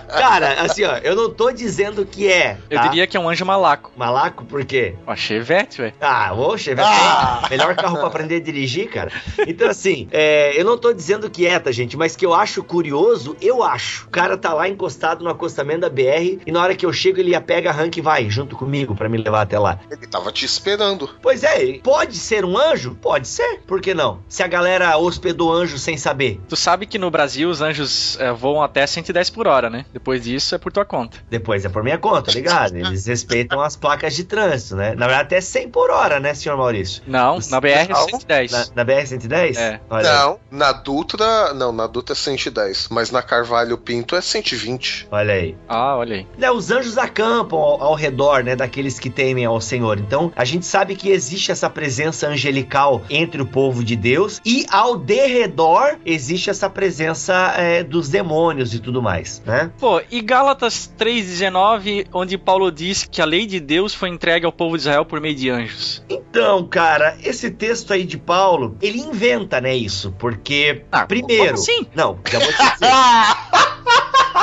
Cara, assim, ó, eu não tô dizendo que é. Eu tá? diria que é um anjo malaco. Malaco, por quê? Ó, chevette, velho. Ah, ô, Chevette, Ah! melhor carro pra aprender a dirigir, cara. Então, assim, é, eu não tô dizendo que é, tá, gente? Mas que eu acho curioso, eu acho. O cara tá lá encostado no acostamento da BR e na hora que eu chego, ele ia pega, arranca e vai junto comigo pra me levar até lá. Ele tava te esperando. Pois é, pode ser um anjo? Pode ser. Por que não? Se a galera hospedou anjo sem saber. Tu sabe que no Brasil os anjos é, voam até 110 por hora, né? Depois disso é por tua conta. Depois é por minha conta, ligado? Eles respeitam as placas de trânsito, né? Na verdade, até 100 por hora, né, senhor Maurício? Não, na BR é Não. 110. Na, na BR-110? É. Olha aí. Não, na Dutra. Não, na Dutra é 110. Mas na Carvalho Pinto é 120. Olha aí. Ah, olha aí. Né, os anjos acampam ao, ao redor, né, daqueles que temem ao Senhor. Então, a gente sabe que existe essa presença angelical entre o povo de Deus e ao derredor existe essa presença é, dos demônios e tudo mais, né? Pô, e Gálatas 3,19, onde Paulo diz que a lei de Deus foi entregue ao povo de Israel por meio de anjos. Então, cara, esse texto aí de Paulo, ele inventa, né, isso, porque Ah, primeiro, como assim? não, já vou te dizer.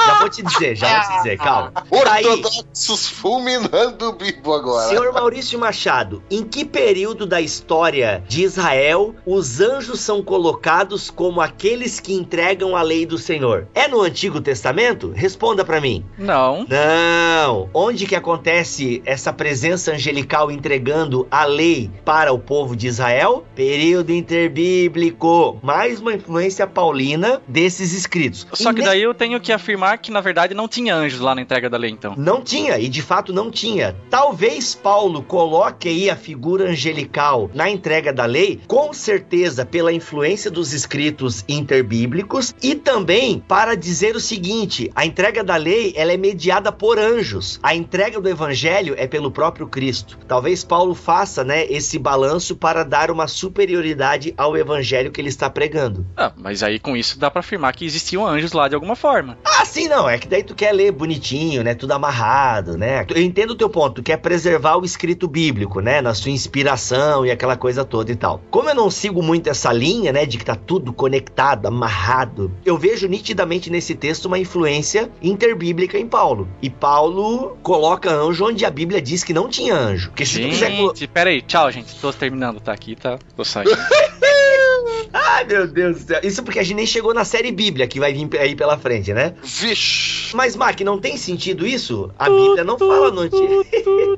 já vou te dizer, já vou te dizer, calma. Aí, Ortodoxos fulminando o bibo agora. Senhor Maurício Machado, em que período da história de Israel os anjos são colocados como aqueles que entregam a lei do Senhor? É no Antigo Testamento? Responda pra mim. Não. Não. Onde que acontece essa presença angelical entregando a lei para o povo de Israel? Período interbíblico. Mais uma influência paulina desses escritos. Só E que ne- daí eu tenho que afirmar que na verdade não tinha anjos lá na entrega da lei, então. Não tinha, e de fato não tinha. Talvez Paulo coloque aí a figura angelical na entrega da lei, com certeza pela influência dos escritos interbíblicos e também para dizer o seguinte: a entrega da lei ela é mediada por anjos. A entrega do evangelho é pelo próprio Cristo. Talvez Paulo faça, né, esse balanço para dar uma superioridade ao evangelho que ele está pregando. Ah, mas aí com isso dá pra afirmar que existiam anjos lá de alguma forma. Ah, sim, não. É que daí tu quer ler bonitinho, né? Tudo amarrado, né? Eu entendo o teu ponto. Tu quer preservar o escrito bíblico, né? Na sua inspiração e aquela coisa toda e tal. Como eu não sigo muito essa linha, né? De que tá tudo conectado, amarrado, eu vejo nitidamente nesse texto uma influência interbíblica em Paulo. E Paulo coloca anjo onde a Bíblia diz que não tinha anjo. Porque se tu quiser. colo- Gente, pera aí, tchau, gente. Tô terminando, tá aqui, tá? Tô saindo. Ai, meu Deus do céu. Isso porque a gente nem chegou na série Bíblia que vai vir aí pela frente, né? Vixe. Mas, Mac, não tem sentido isso? A Bíblia não fala no antigo.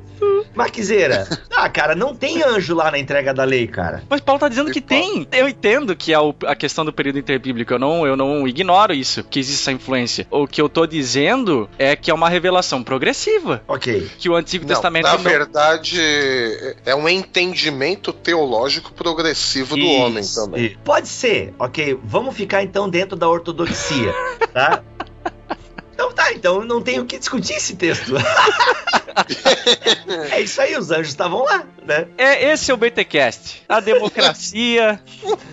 Maquezeira. Ah, cara, não tem anjo lá na entrega da lei, cara. Mas Paulo tá dizendo que tem. Eu entendo que é a questão do período interbíblico. Eu não, eu não ignoro isso, que existe essa influência. O que eu tô dizendo é que é uma revelação progressiva. Ok. Que o Antigo Não, Testamento na não. verdade, é um entendimento teológico progressivo do Isso. homem também. Pode ser, ok. Vamos ficar então dentro da ortodoxia, tá? Então tá, então não tem o que discutir esse texto. é isso aí, os anjos estavam lá, né? É, esse é o BTcast. A democracia,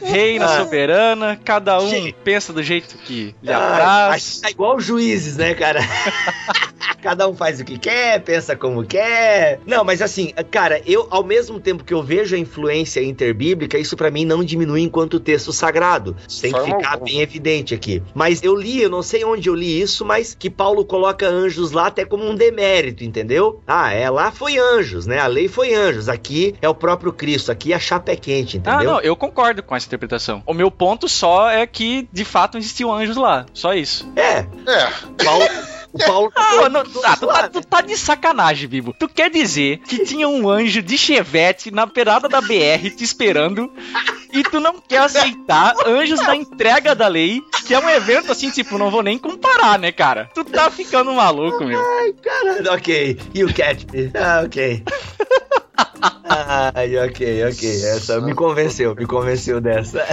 reina Ah. soberana, cada um Gente. pensa do jeito que lhe Ah, apraz. que tá igual os juízes, né, cara? Cada um faz o que quer, pensa como quer. Não, mas assim, cara, eu, ao mesmo tempo que eu vejo a influência interbíblica, isso pra mim não diminui enquanto texto sagrado. Isso tem que ficar bem evidente aqui. Mas eu li, eu não sei onde eu li isso, mas que Paulo coloca anjos lá até como um demérito, entendeu? Ah, é, lá foi anjos, né? A lei foi anjos. Aqui é o próprio Cristo. Aqui a chapa é quente, Ah, entendeu? não, eu concordo com essa interpretação. O meu ponto só é que, de fato, existiam anjos lá. Só isso. É, É, Paulo, o Paulo tá Ah, não, ah, tu, tá, tu tá de sacanagem, Bibo. Tu quer dizer que tinha um anjo de chevette na beirada da BR te esperando e tu não quer aceitar anjos da entrega da lei, que é um evento assim, tipo, não vou nem comparar, né, cara? Tu tá ficando maluco, meu. Cara, ok. You catch me. Ah, ok. Ai, ok, ok. Essa me convenceu, me convenceu dessa.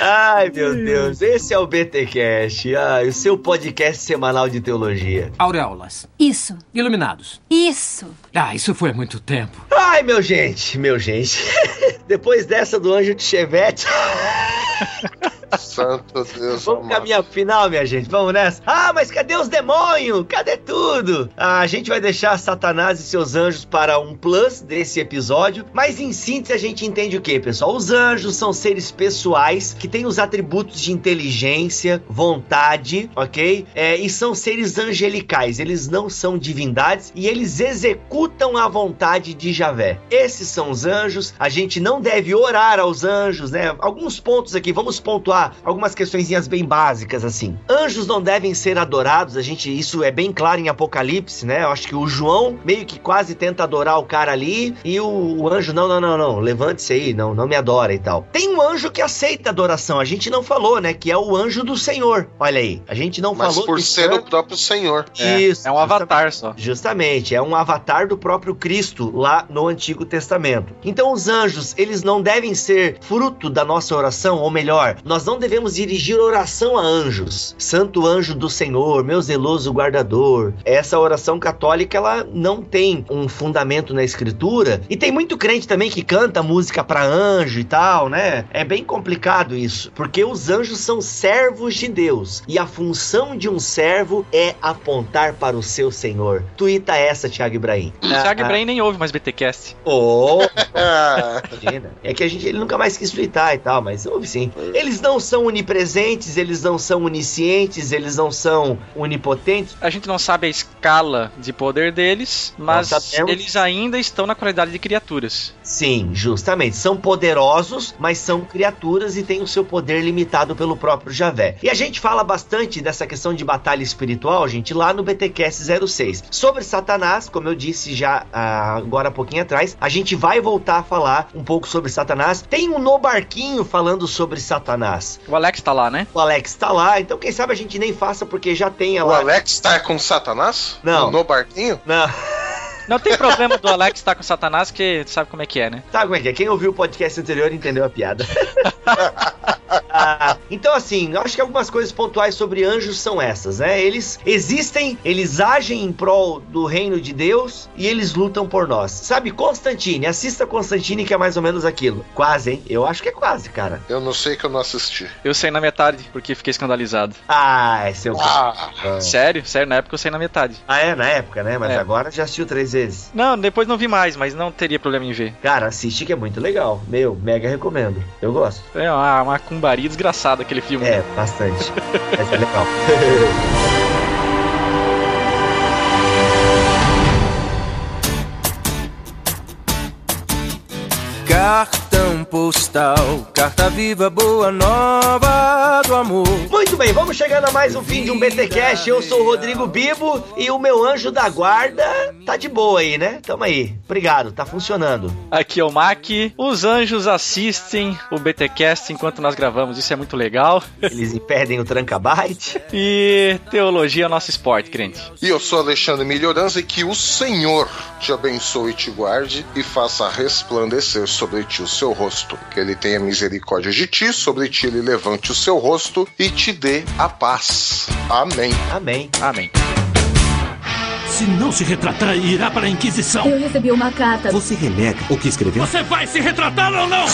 Ai, meu Deus. Esse é o BTcast. Ai, o seu podcast semanal de teologia. Auréolas. Isso, Iluminados. isso. Ah, isso foi muito tempo. Ai, meu gente, meu gente. Depois dessa do anjo de Chevette, santo Deus vamos amado. caminhar pro final, minha gente. Vamos nessa. Ah, mas cadê os demônios? Cadê tudo? Ah, a gente vai deixar Satanás e seus anjos para um plus desse episódio. Mas em síntese, a gente entende o que, pessoal? Os anjos são seres pessoais que têm os atributos de inteligência, vontade, ok? É, e são seres angelicais. Eles não são divindades e eles executam a vontade de Javé. Esses são os anjos. A gente não deve orar aos anjos, né? Alguns pontos aqui, vamos pontuar algumas questõezinhas bem básicas assim. Anjos não devem ser adorados. A gente isso é bem claro em Apocalipse, né? Eu acho que o João meio que quase tenta adorar o cara ali e o, o anjo não, não, não, não, levante-se aí, não, não me adora e tal. Tem um anjo que aceita adoração. A gente não falou, né? Que é o anjo do Senhor. Olha aí, a gente não Mas falou por que ser o próprio Senhor. Isso. É um avatar só. Justamente, é um avatar do próprio Cristo lá no Antigo Testamento. Então os anjos, eles não devem ser fruto da nossa oração, ou melhor, nós não devemos dirigir oração a anjos. Santo anjo do Senhor, meu zeloso guardador. Essa oração católica, ela não tem um fundamento na escritura. E tem muito crente também que canta música para anjo e tal, né? É bem complicado isso, porque os anjos são servos de Deus e a função de um servo é apontar para o seu Senhor. Tuita essa, Thiago Ibrahim. O Thiago Ibrahim nem ouve mais BTcast. Oh, imagina. É que a gente ele nunca mais quis twittar e tal, mas ouve sim. Eles não são onipresentes, eles não são oniscientes, eles não são onipotentes. A gente não sabe a escala de poder deles, mas eles ainda estão na qualidade de criaturas. Sim, justamente. São poderosos, mas são criaturas e têm o seu poder limitado pelo próprio Javé. E a gente fala bastante dessa questão de batalha espiritual, gente, lá no BTCast 06. Sobre Satanás, como eu disse já ah, agora há pouquinho atrás, a gente vai voltar a falar um pouco sobre Satanás. Tem um No Barquinho falando sobre Satanás. O Alex tá lá, né? O Alex tá lá, então quem sabe a gente nem faça porque já tem o lá. Alex tá com Satanás? Não. No barquinho? Não. Não tem problema do Alex estar com Satanás, que sabe como é que é, né? Sabe como é que é? Quem ouviu o podcast anterior entendeu a piada. Ah, então, assim, eu acho que algumas coisas pontuais sobre anjos são essas, né? Eles existem, eles agem em prol do reino de Deus e eles lutam por nós. Sabe, Constantine, assista Constantine, que é mais ou menos aquilo. Quase, hein? Eu acho que é quase, cara. Eu não sei que eu não assisti. Eu saí na metade, porque fiquei escandalizado. Ah, seu. Ah, Sério? Sério, na época eu saí na metade. Ah, é, na época, né? Mas É. agora já assistiu três vezes. Não, depois não vi mais, mas não teria problema em ver. Cara, assiste que é muito legal. Meu, mega recomendo. Eu gosto. É uma macumbaria desgraçada aquele filme. É, bastante. Mas é legal. Cartão postal, carta viva, boa nova do amor. Muito bem, vamos chegando a mais um fim de um BTcast. Eu sou o Rodrigo Bibo e o meu anjo da guarda tá de boa aí, né? Tamo aí. Obrigado, tá funcionando. Aqui é o Mac. Os anjos assistem o BTcast enquanto nós gravamos, isso é muito legal. Eles impedem o tranca-byte. E teologia é o nosso esporte, crente. E eu sou Alexandre Melhorança e que o Senhor te abençoe e te guarde e faça resplandecer sobre ti o seu rosto rosto, que ele tenha misericórdia de ti, sobre ti ele levante o seu rosto e te dê a paz. Amém. Amém. Amém. Se não se retratar, irá para a Inquisição. Eu recebi uma carta. Você renega o que escreveu? Você vai se retratar ou não?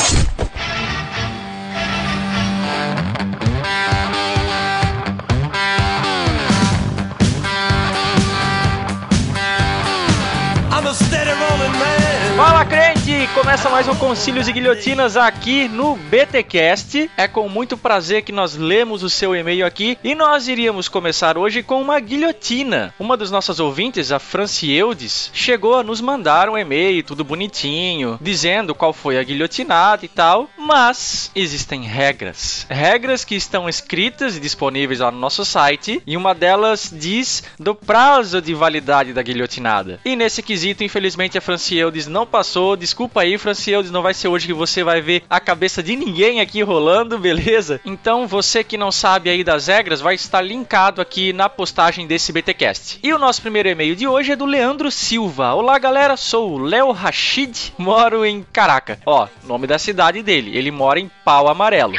Fala, crente! Começa mais um Concílios e Guilhotinas aqui no BTcast. É com muito prazer que nós lemos o seu e-mail aqui e nós iríamos começar hoje com uma guilhotina. Uma das nossas ouvintes, a Francieudes, chegou a nos mandar um e-mail tudo bonitinho, dizendo qual foi a guilhotinada e tal, mas existem regras. Regras que estão escritas e disponíveis lá no nosso site e uma delas diz do prazo de validade da guilhotinada. E nesse quesito, infelizmente, a Francieudes não passou. Aí, Francieudes, não vai ser hoje que você vai ver a cabeça de ninguém aqui rolando, beleza? Então, você que não sabe aí das regras, vai estar linkado aqui na postagem desse BTcast. E o nosso primeiro e-mail de hoje é do Leandro Silva. Olá, galera, sou o Léo Rachid, moro em Caraca. Ó, nome da cidade dele. Ele mora em Pau Amarelo.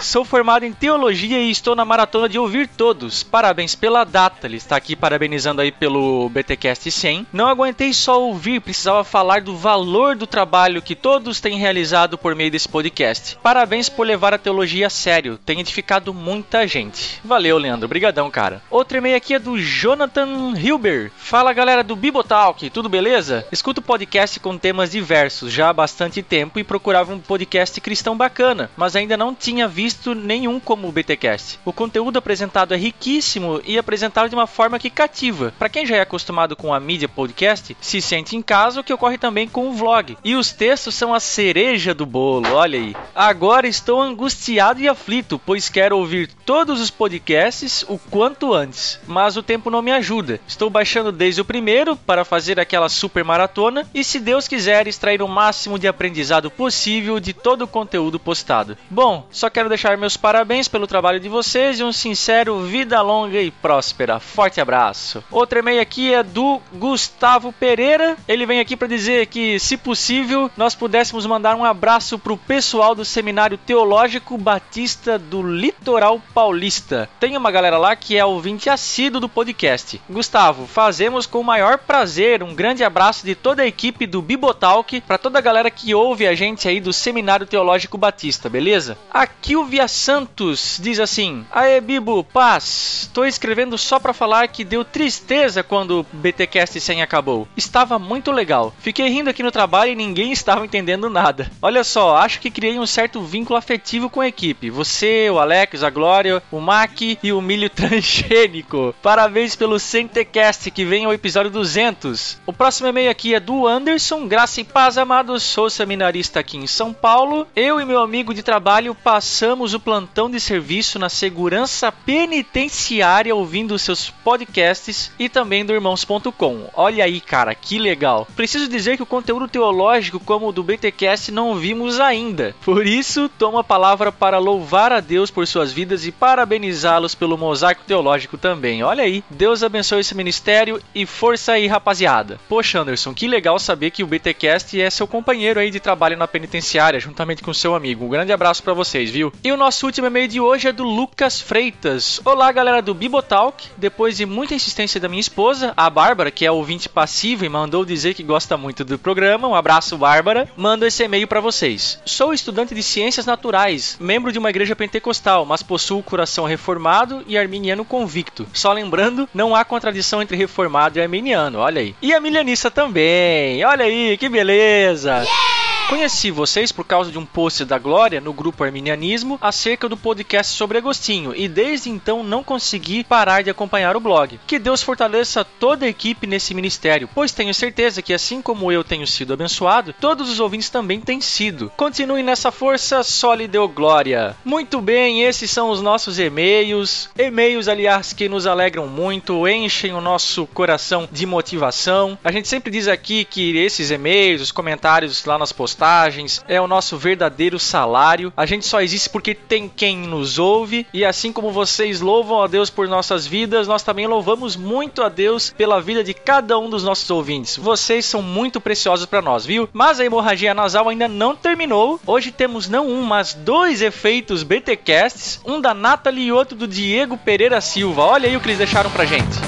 Sou formado em teologia e estou na maratona de ouvir todos. Parabéns pela data. Ele está aqui parabenizando aí pelo BTcast 100. Não aguentei só ouvir, precisava falar do valor do trabalho que todos têm realizado por meio desse podcast. Parabéns por levar a teologia a sério. Tem edificado muita gente. Valeu, Leandro. Obrigadão, cara. Outro e-mail aqui é do Jonathan Hilber. Fala, galera do Bibotalk. Tudo beleza? Escuto podcast com temas diversos já há bastante tempo e procurava um podcast cristão bacana, mas ainda não tinha visto visto nenhum como o BTcast. O conteúdo apresentado é riquíssimo e apresentado de uma forma que cativa. Para quem já é acostumado com a mídia podcast, se sente em casa, o que ocorre também com o vlog. E os textos são a cereja do bolo, olha aí. Agora estou angustiado e aflito, pois quero ouvir todos os podcasts o quanto antes, mas o tempo não me ajuda. Estou baixando desde o primeiro para fazer aquela super maratona e se Deus quiser extrair o máximo de aprendizado possível de todo o conteúdo postado. Bom, só quero deixar deixar meus parabéns pelo trabalho de vocês e um sincero vida longa e próspera. Forte abraço. Outro e-mail aqui é do Gustavo Pereira. Ele vem aqui para dizer que, se possível, nós pudéssemos mandar um abraço pro pessoal do Seminário Teológico Batista do Litoral Paulista. Tem uma galera lá que é ouvinte assíduo do podcast. Gustavo, fazemos com o maior prazer um grande abraço de toda a equipe do Bibotalk para toda a galera que ouve a gente aí do Seminário Teológico Batista, beleza? Aqui o Silvia Santos diz assim: Aê, Bibo, paz. Tô escrevendo só para falar que deu tristeza quando o BTcast 100 acabou. Estava muito legal. Fiquei rindo aqui no trabalho e ninguém estava entendendo nada. Olha só, acho que criei um certo vínculo afetivo com a equipe. Você, o Alex, a Glória, o Mac e o Milho Transgênico. Parabéns pelo Centecast que vem ao episódio 200. O próximo e-mail aqui é do Anderson. Graça e paz, amados. Sou seminarista aqui em São Paulo. Eu e meu amigo de trabalho passamos o plantão de serviço na segurança penitenciária ouvindo seus podcasts e também do irmãos.com. Olha aí, cara, que legal. Preciso dizer que o conteúdo teológico como o do BTcast não vimos ainda. Por isso, tomo a palavra para louvar a Deus por suas vidas e parabenizá-los pelo mosaico teológico também. Olha aí. Deus abençoe esse ministério e força aí, rapaziada. Poxa, Anderson, que legal saber que o BTcast é seu companheiro aí de trabalho na penitenciária, juntamente com seu amigo. Um grande abraço para vocês, viu? E o nosso último e-mail de hoje é do Lucas Freitas. Olá, galera do Bibotalk. Depois de muita insistência da minha esposa, a Bárbara, que é ouvinte passiva e mandou dizer que gosta muito do programa, um abraço, Bárbara, mando esse e-mail para vocês. Sou estudante de Ciências Naturais, membro de uma igreja pentecostal, mas possuo coração reformado e arminiano convicto. Só lembrando, não há contradição entre reformado e arminiano, olha aí. E a milianista também, olha aí, que beleza! Yeah! Conheci vocês por causa de um post da Glória no grupo Arminianismo acerca do podcast sobre Agostinho e desde então não consegui parar de acompanhar o blog. Que Deus fortaleça toda a equipe nesse ministério, pois tenho certeza que assim como eu tenho sido abençoado, todos os ouvintes também têm sido. Continue nessa força, só lhe deu glória. Muito bem, esses são os nossos e-mails. E-mails, aliás, que nos alegram muito, enchem o nosso coração de motivação. A gente sempre diz aqui que esses e-mails, os comentários lá nas postagens, postagens, é o nosso verdadeiro salário. A gente só existe porque tem quem nos ouve e assim como vocês louvam a Deus por nossas vidas, nós também louvamos muito a Deus pela vida de cada um dos nossos ouvintes. Vocês são muito preciosos para nós, viu? Mas a hemorragia nasal ainda não terminou. Hoje temos não um, mas dois efeitos BTcasts, um da Nathalie e outro do Diego Pereira Silva. Olha aí o que eles deixaram pra gente.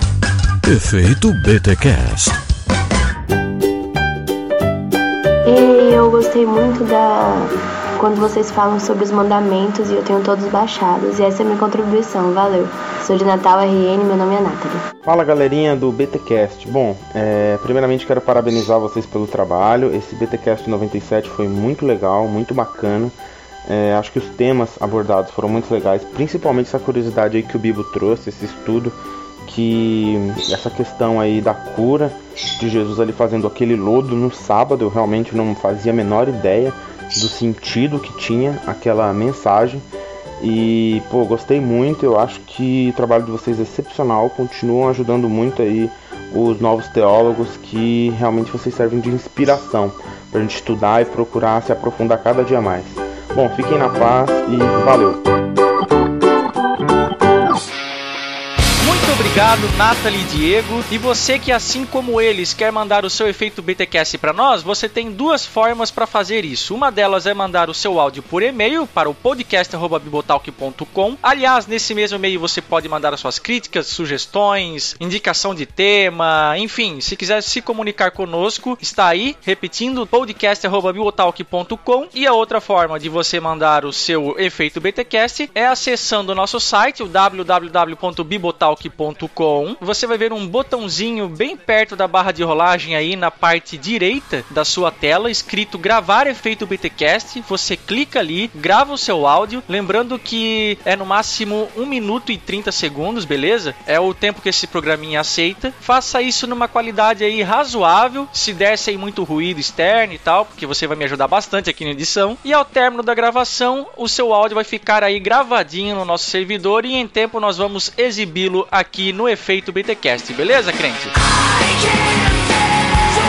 Efeito BTcast. Eu gostei muito da quando vocês falam sobre os mandamentos e eu tenho todos baixados. E essa é a minha contribuição. Valeu. Sou de Natal RN, meu nome é Nathalie. Fala galerinha do BTcast. Bom, é, primeiramente quero parabenizar vocês pelo trabalho. Esse BTcast 97 foi muito legal, muito bacana. É, acho que os temas abordados foram muito legais, principalmente essa curiosidade aí que o Bibo trouxe, esse estudo que essa questão aí da cura de Jesus ali fazendo aquele lodo no sábado, eu realmente não fazia a menor ideia do sentido que tinha aquela mensagem. E, pô, gostei muito, eu acho que o trabalho de vocês é excepcional, continuam ajudando muito aí os novos teólogos que realmente vocês servem de inspiração para a gente estudar e procurar se aprofundar cada dia mais. Bom, fiquem na paz e valeu! Obrigado, Nathalie e Diego. E você que, assim como eles, quer mandar o seu efeito BTcast para nós, você tem duas formas para fazer isso. Uma delas é mandar o seu áudio por e-mail para o podcast.bibotalk.com. Aliás, nesse mesmo e-mail você pode mandar as suas críticas, sugestões, indicação de tema, enfim, se quiser se comunicar conosco, está aí, repetindo, podcast.bibotalk.com. E a outra forma de você mandar o seu efeito BTcast é acessando o nosso site, o www.bibotalk.com você vai ver um botãozinho bem perto da barra de rolagem aí na parte direita da sua tela, escrito gravar efeito BTcast. Você clica ali, grava o seu áudio, lembrando que é no máximo 1 minuto e 30 segundos, beleza? É o tempo que esse programinha aceita. Faça isso numa qualidade aí razoável, se der sem muito ruído externo e tal, porque você vai me ajudar bastante aqui na edição. E ao término da gravação, o seu áudio vai ficar aí gravadinho no nosso servidor e em tempo nós vamos exibi-lo aqui no efeito BTcast, beleza, crente?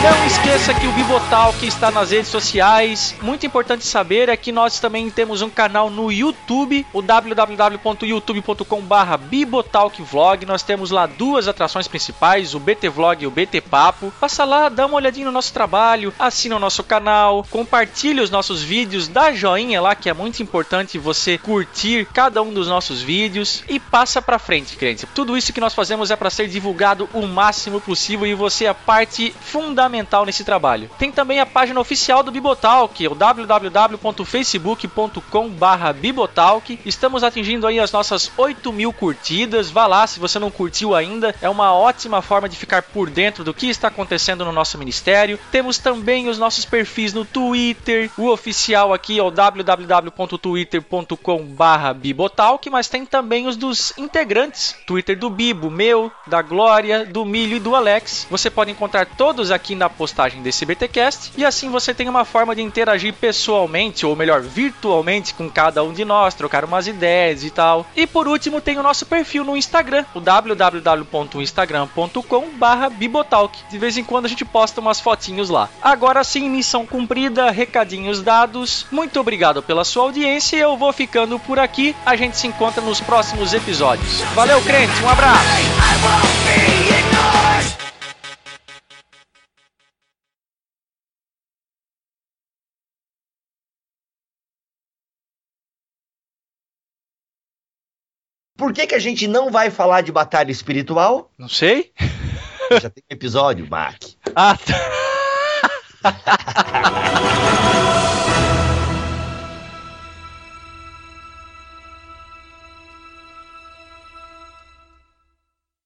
Não esqueça que o Bibotalk está nas redes sociais. Muito importante saber é que nós também temos um canal no YouTube, o www.youtube.com/barra bibotalkvlog. Nós temos lá duas atrações principais, o BT Vlog e o BT Papo. Passa lá, dá uma olhadinha no nosso trabalho, assina o nosso canal, compartilhe os nossos vídeos, dá joinha lá que é muito importante você curtir cada um dos nossos vídeos e passa para frente, crente. Tudo isso que nós fazemos é para ser divulgado o máximo possível e você é parte fundamental fundamental nesse trabalho. Tem também a página oficial do Bibotalk, o www.facebook.com/bibotalk. Estamos atingindo aí as nossas 8 mil curtidas. Vá lá, se você não curtiu ainda, é uma ótima forma de ficar por dentro do que está acontecendo no nosso ministério. Temos também os nossos perfis no Twitter, o oficial aqui é o www.twitter.com/bibotalk, mas tem também os dos integrantes, Twitter do Bibo, meu, da Glória, do Milho e do Alex. Você pode encontrar todos aqui na na postagem desse BTcast e assim você tem uma forma de interagir pessoal,mente ou melhor, virtualmente com cada um de nós, trocar umas ideias e tal. E por último tem o nosso perfil no Instagram, o www.instagram.com/bibotalk. De vez em quando a gente posta umas fotinhos lá. Agora sim, missão cumprida, recadinhos dados. Muito obrigado pela sua audiência. Eu vou ficando por aqui. A gente se encontra nos próximos episódios. Valeu, crente. Um abraço. Por que, que a gente não vai falar de batalha espiritual? Não sei. Já tem episódio, Mac. Ah, tá.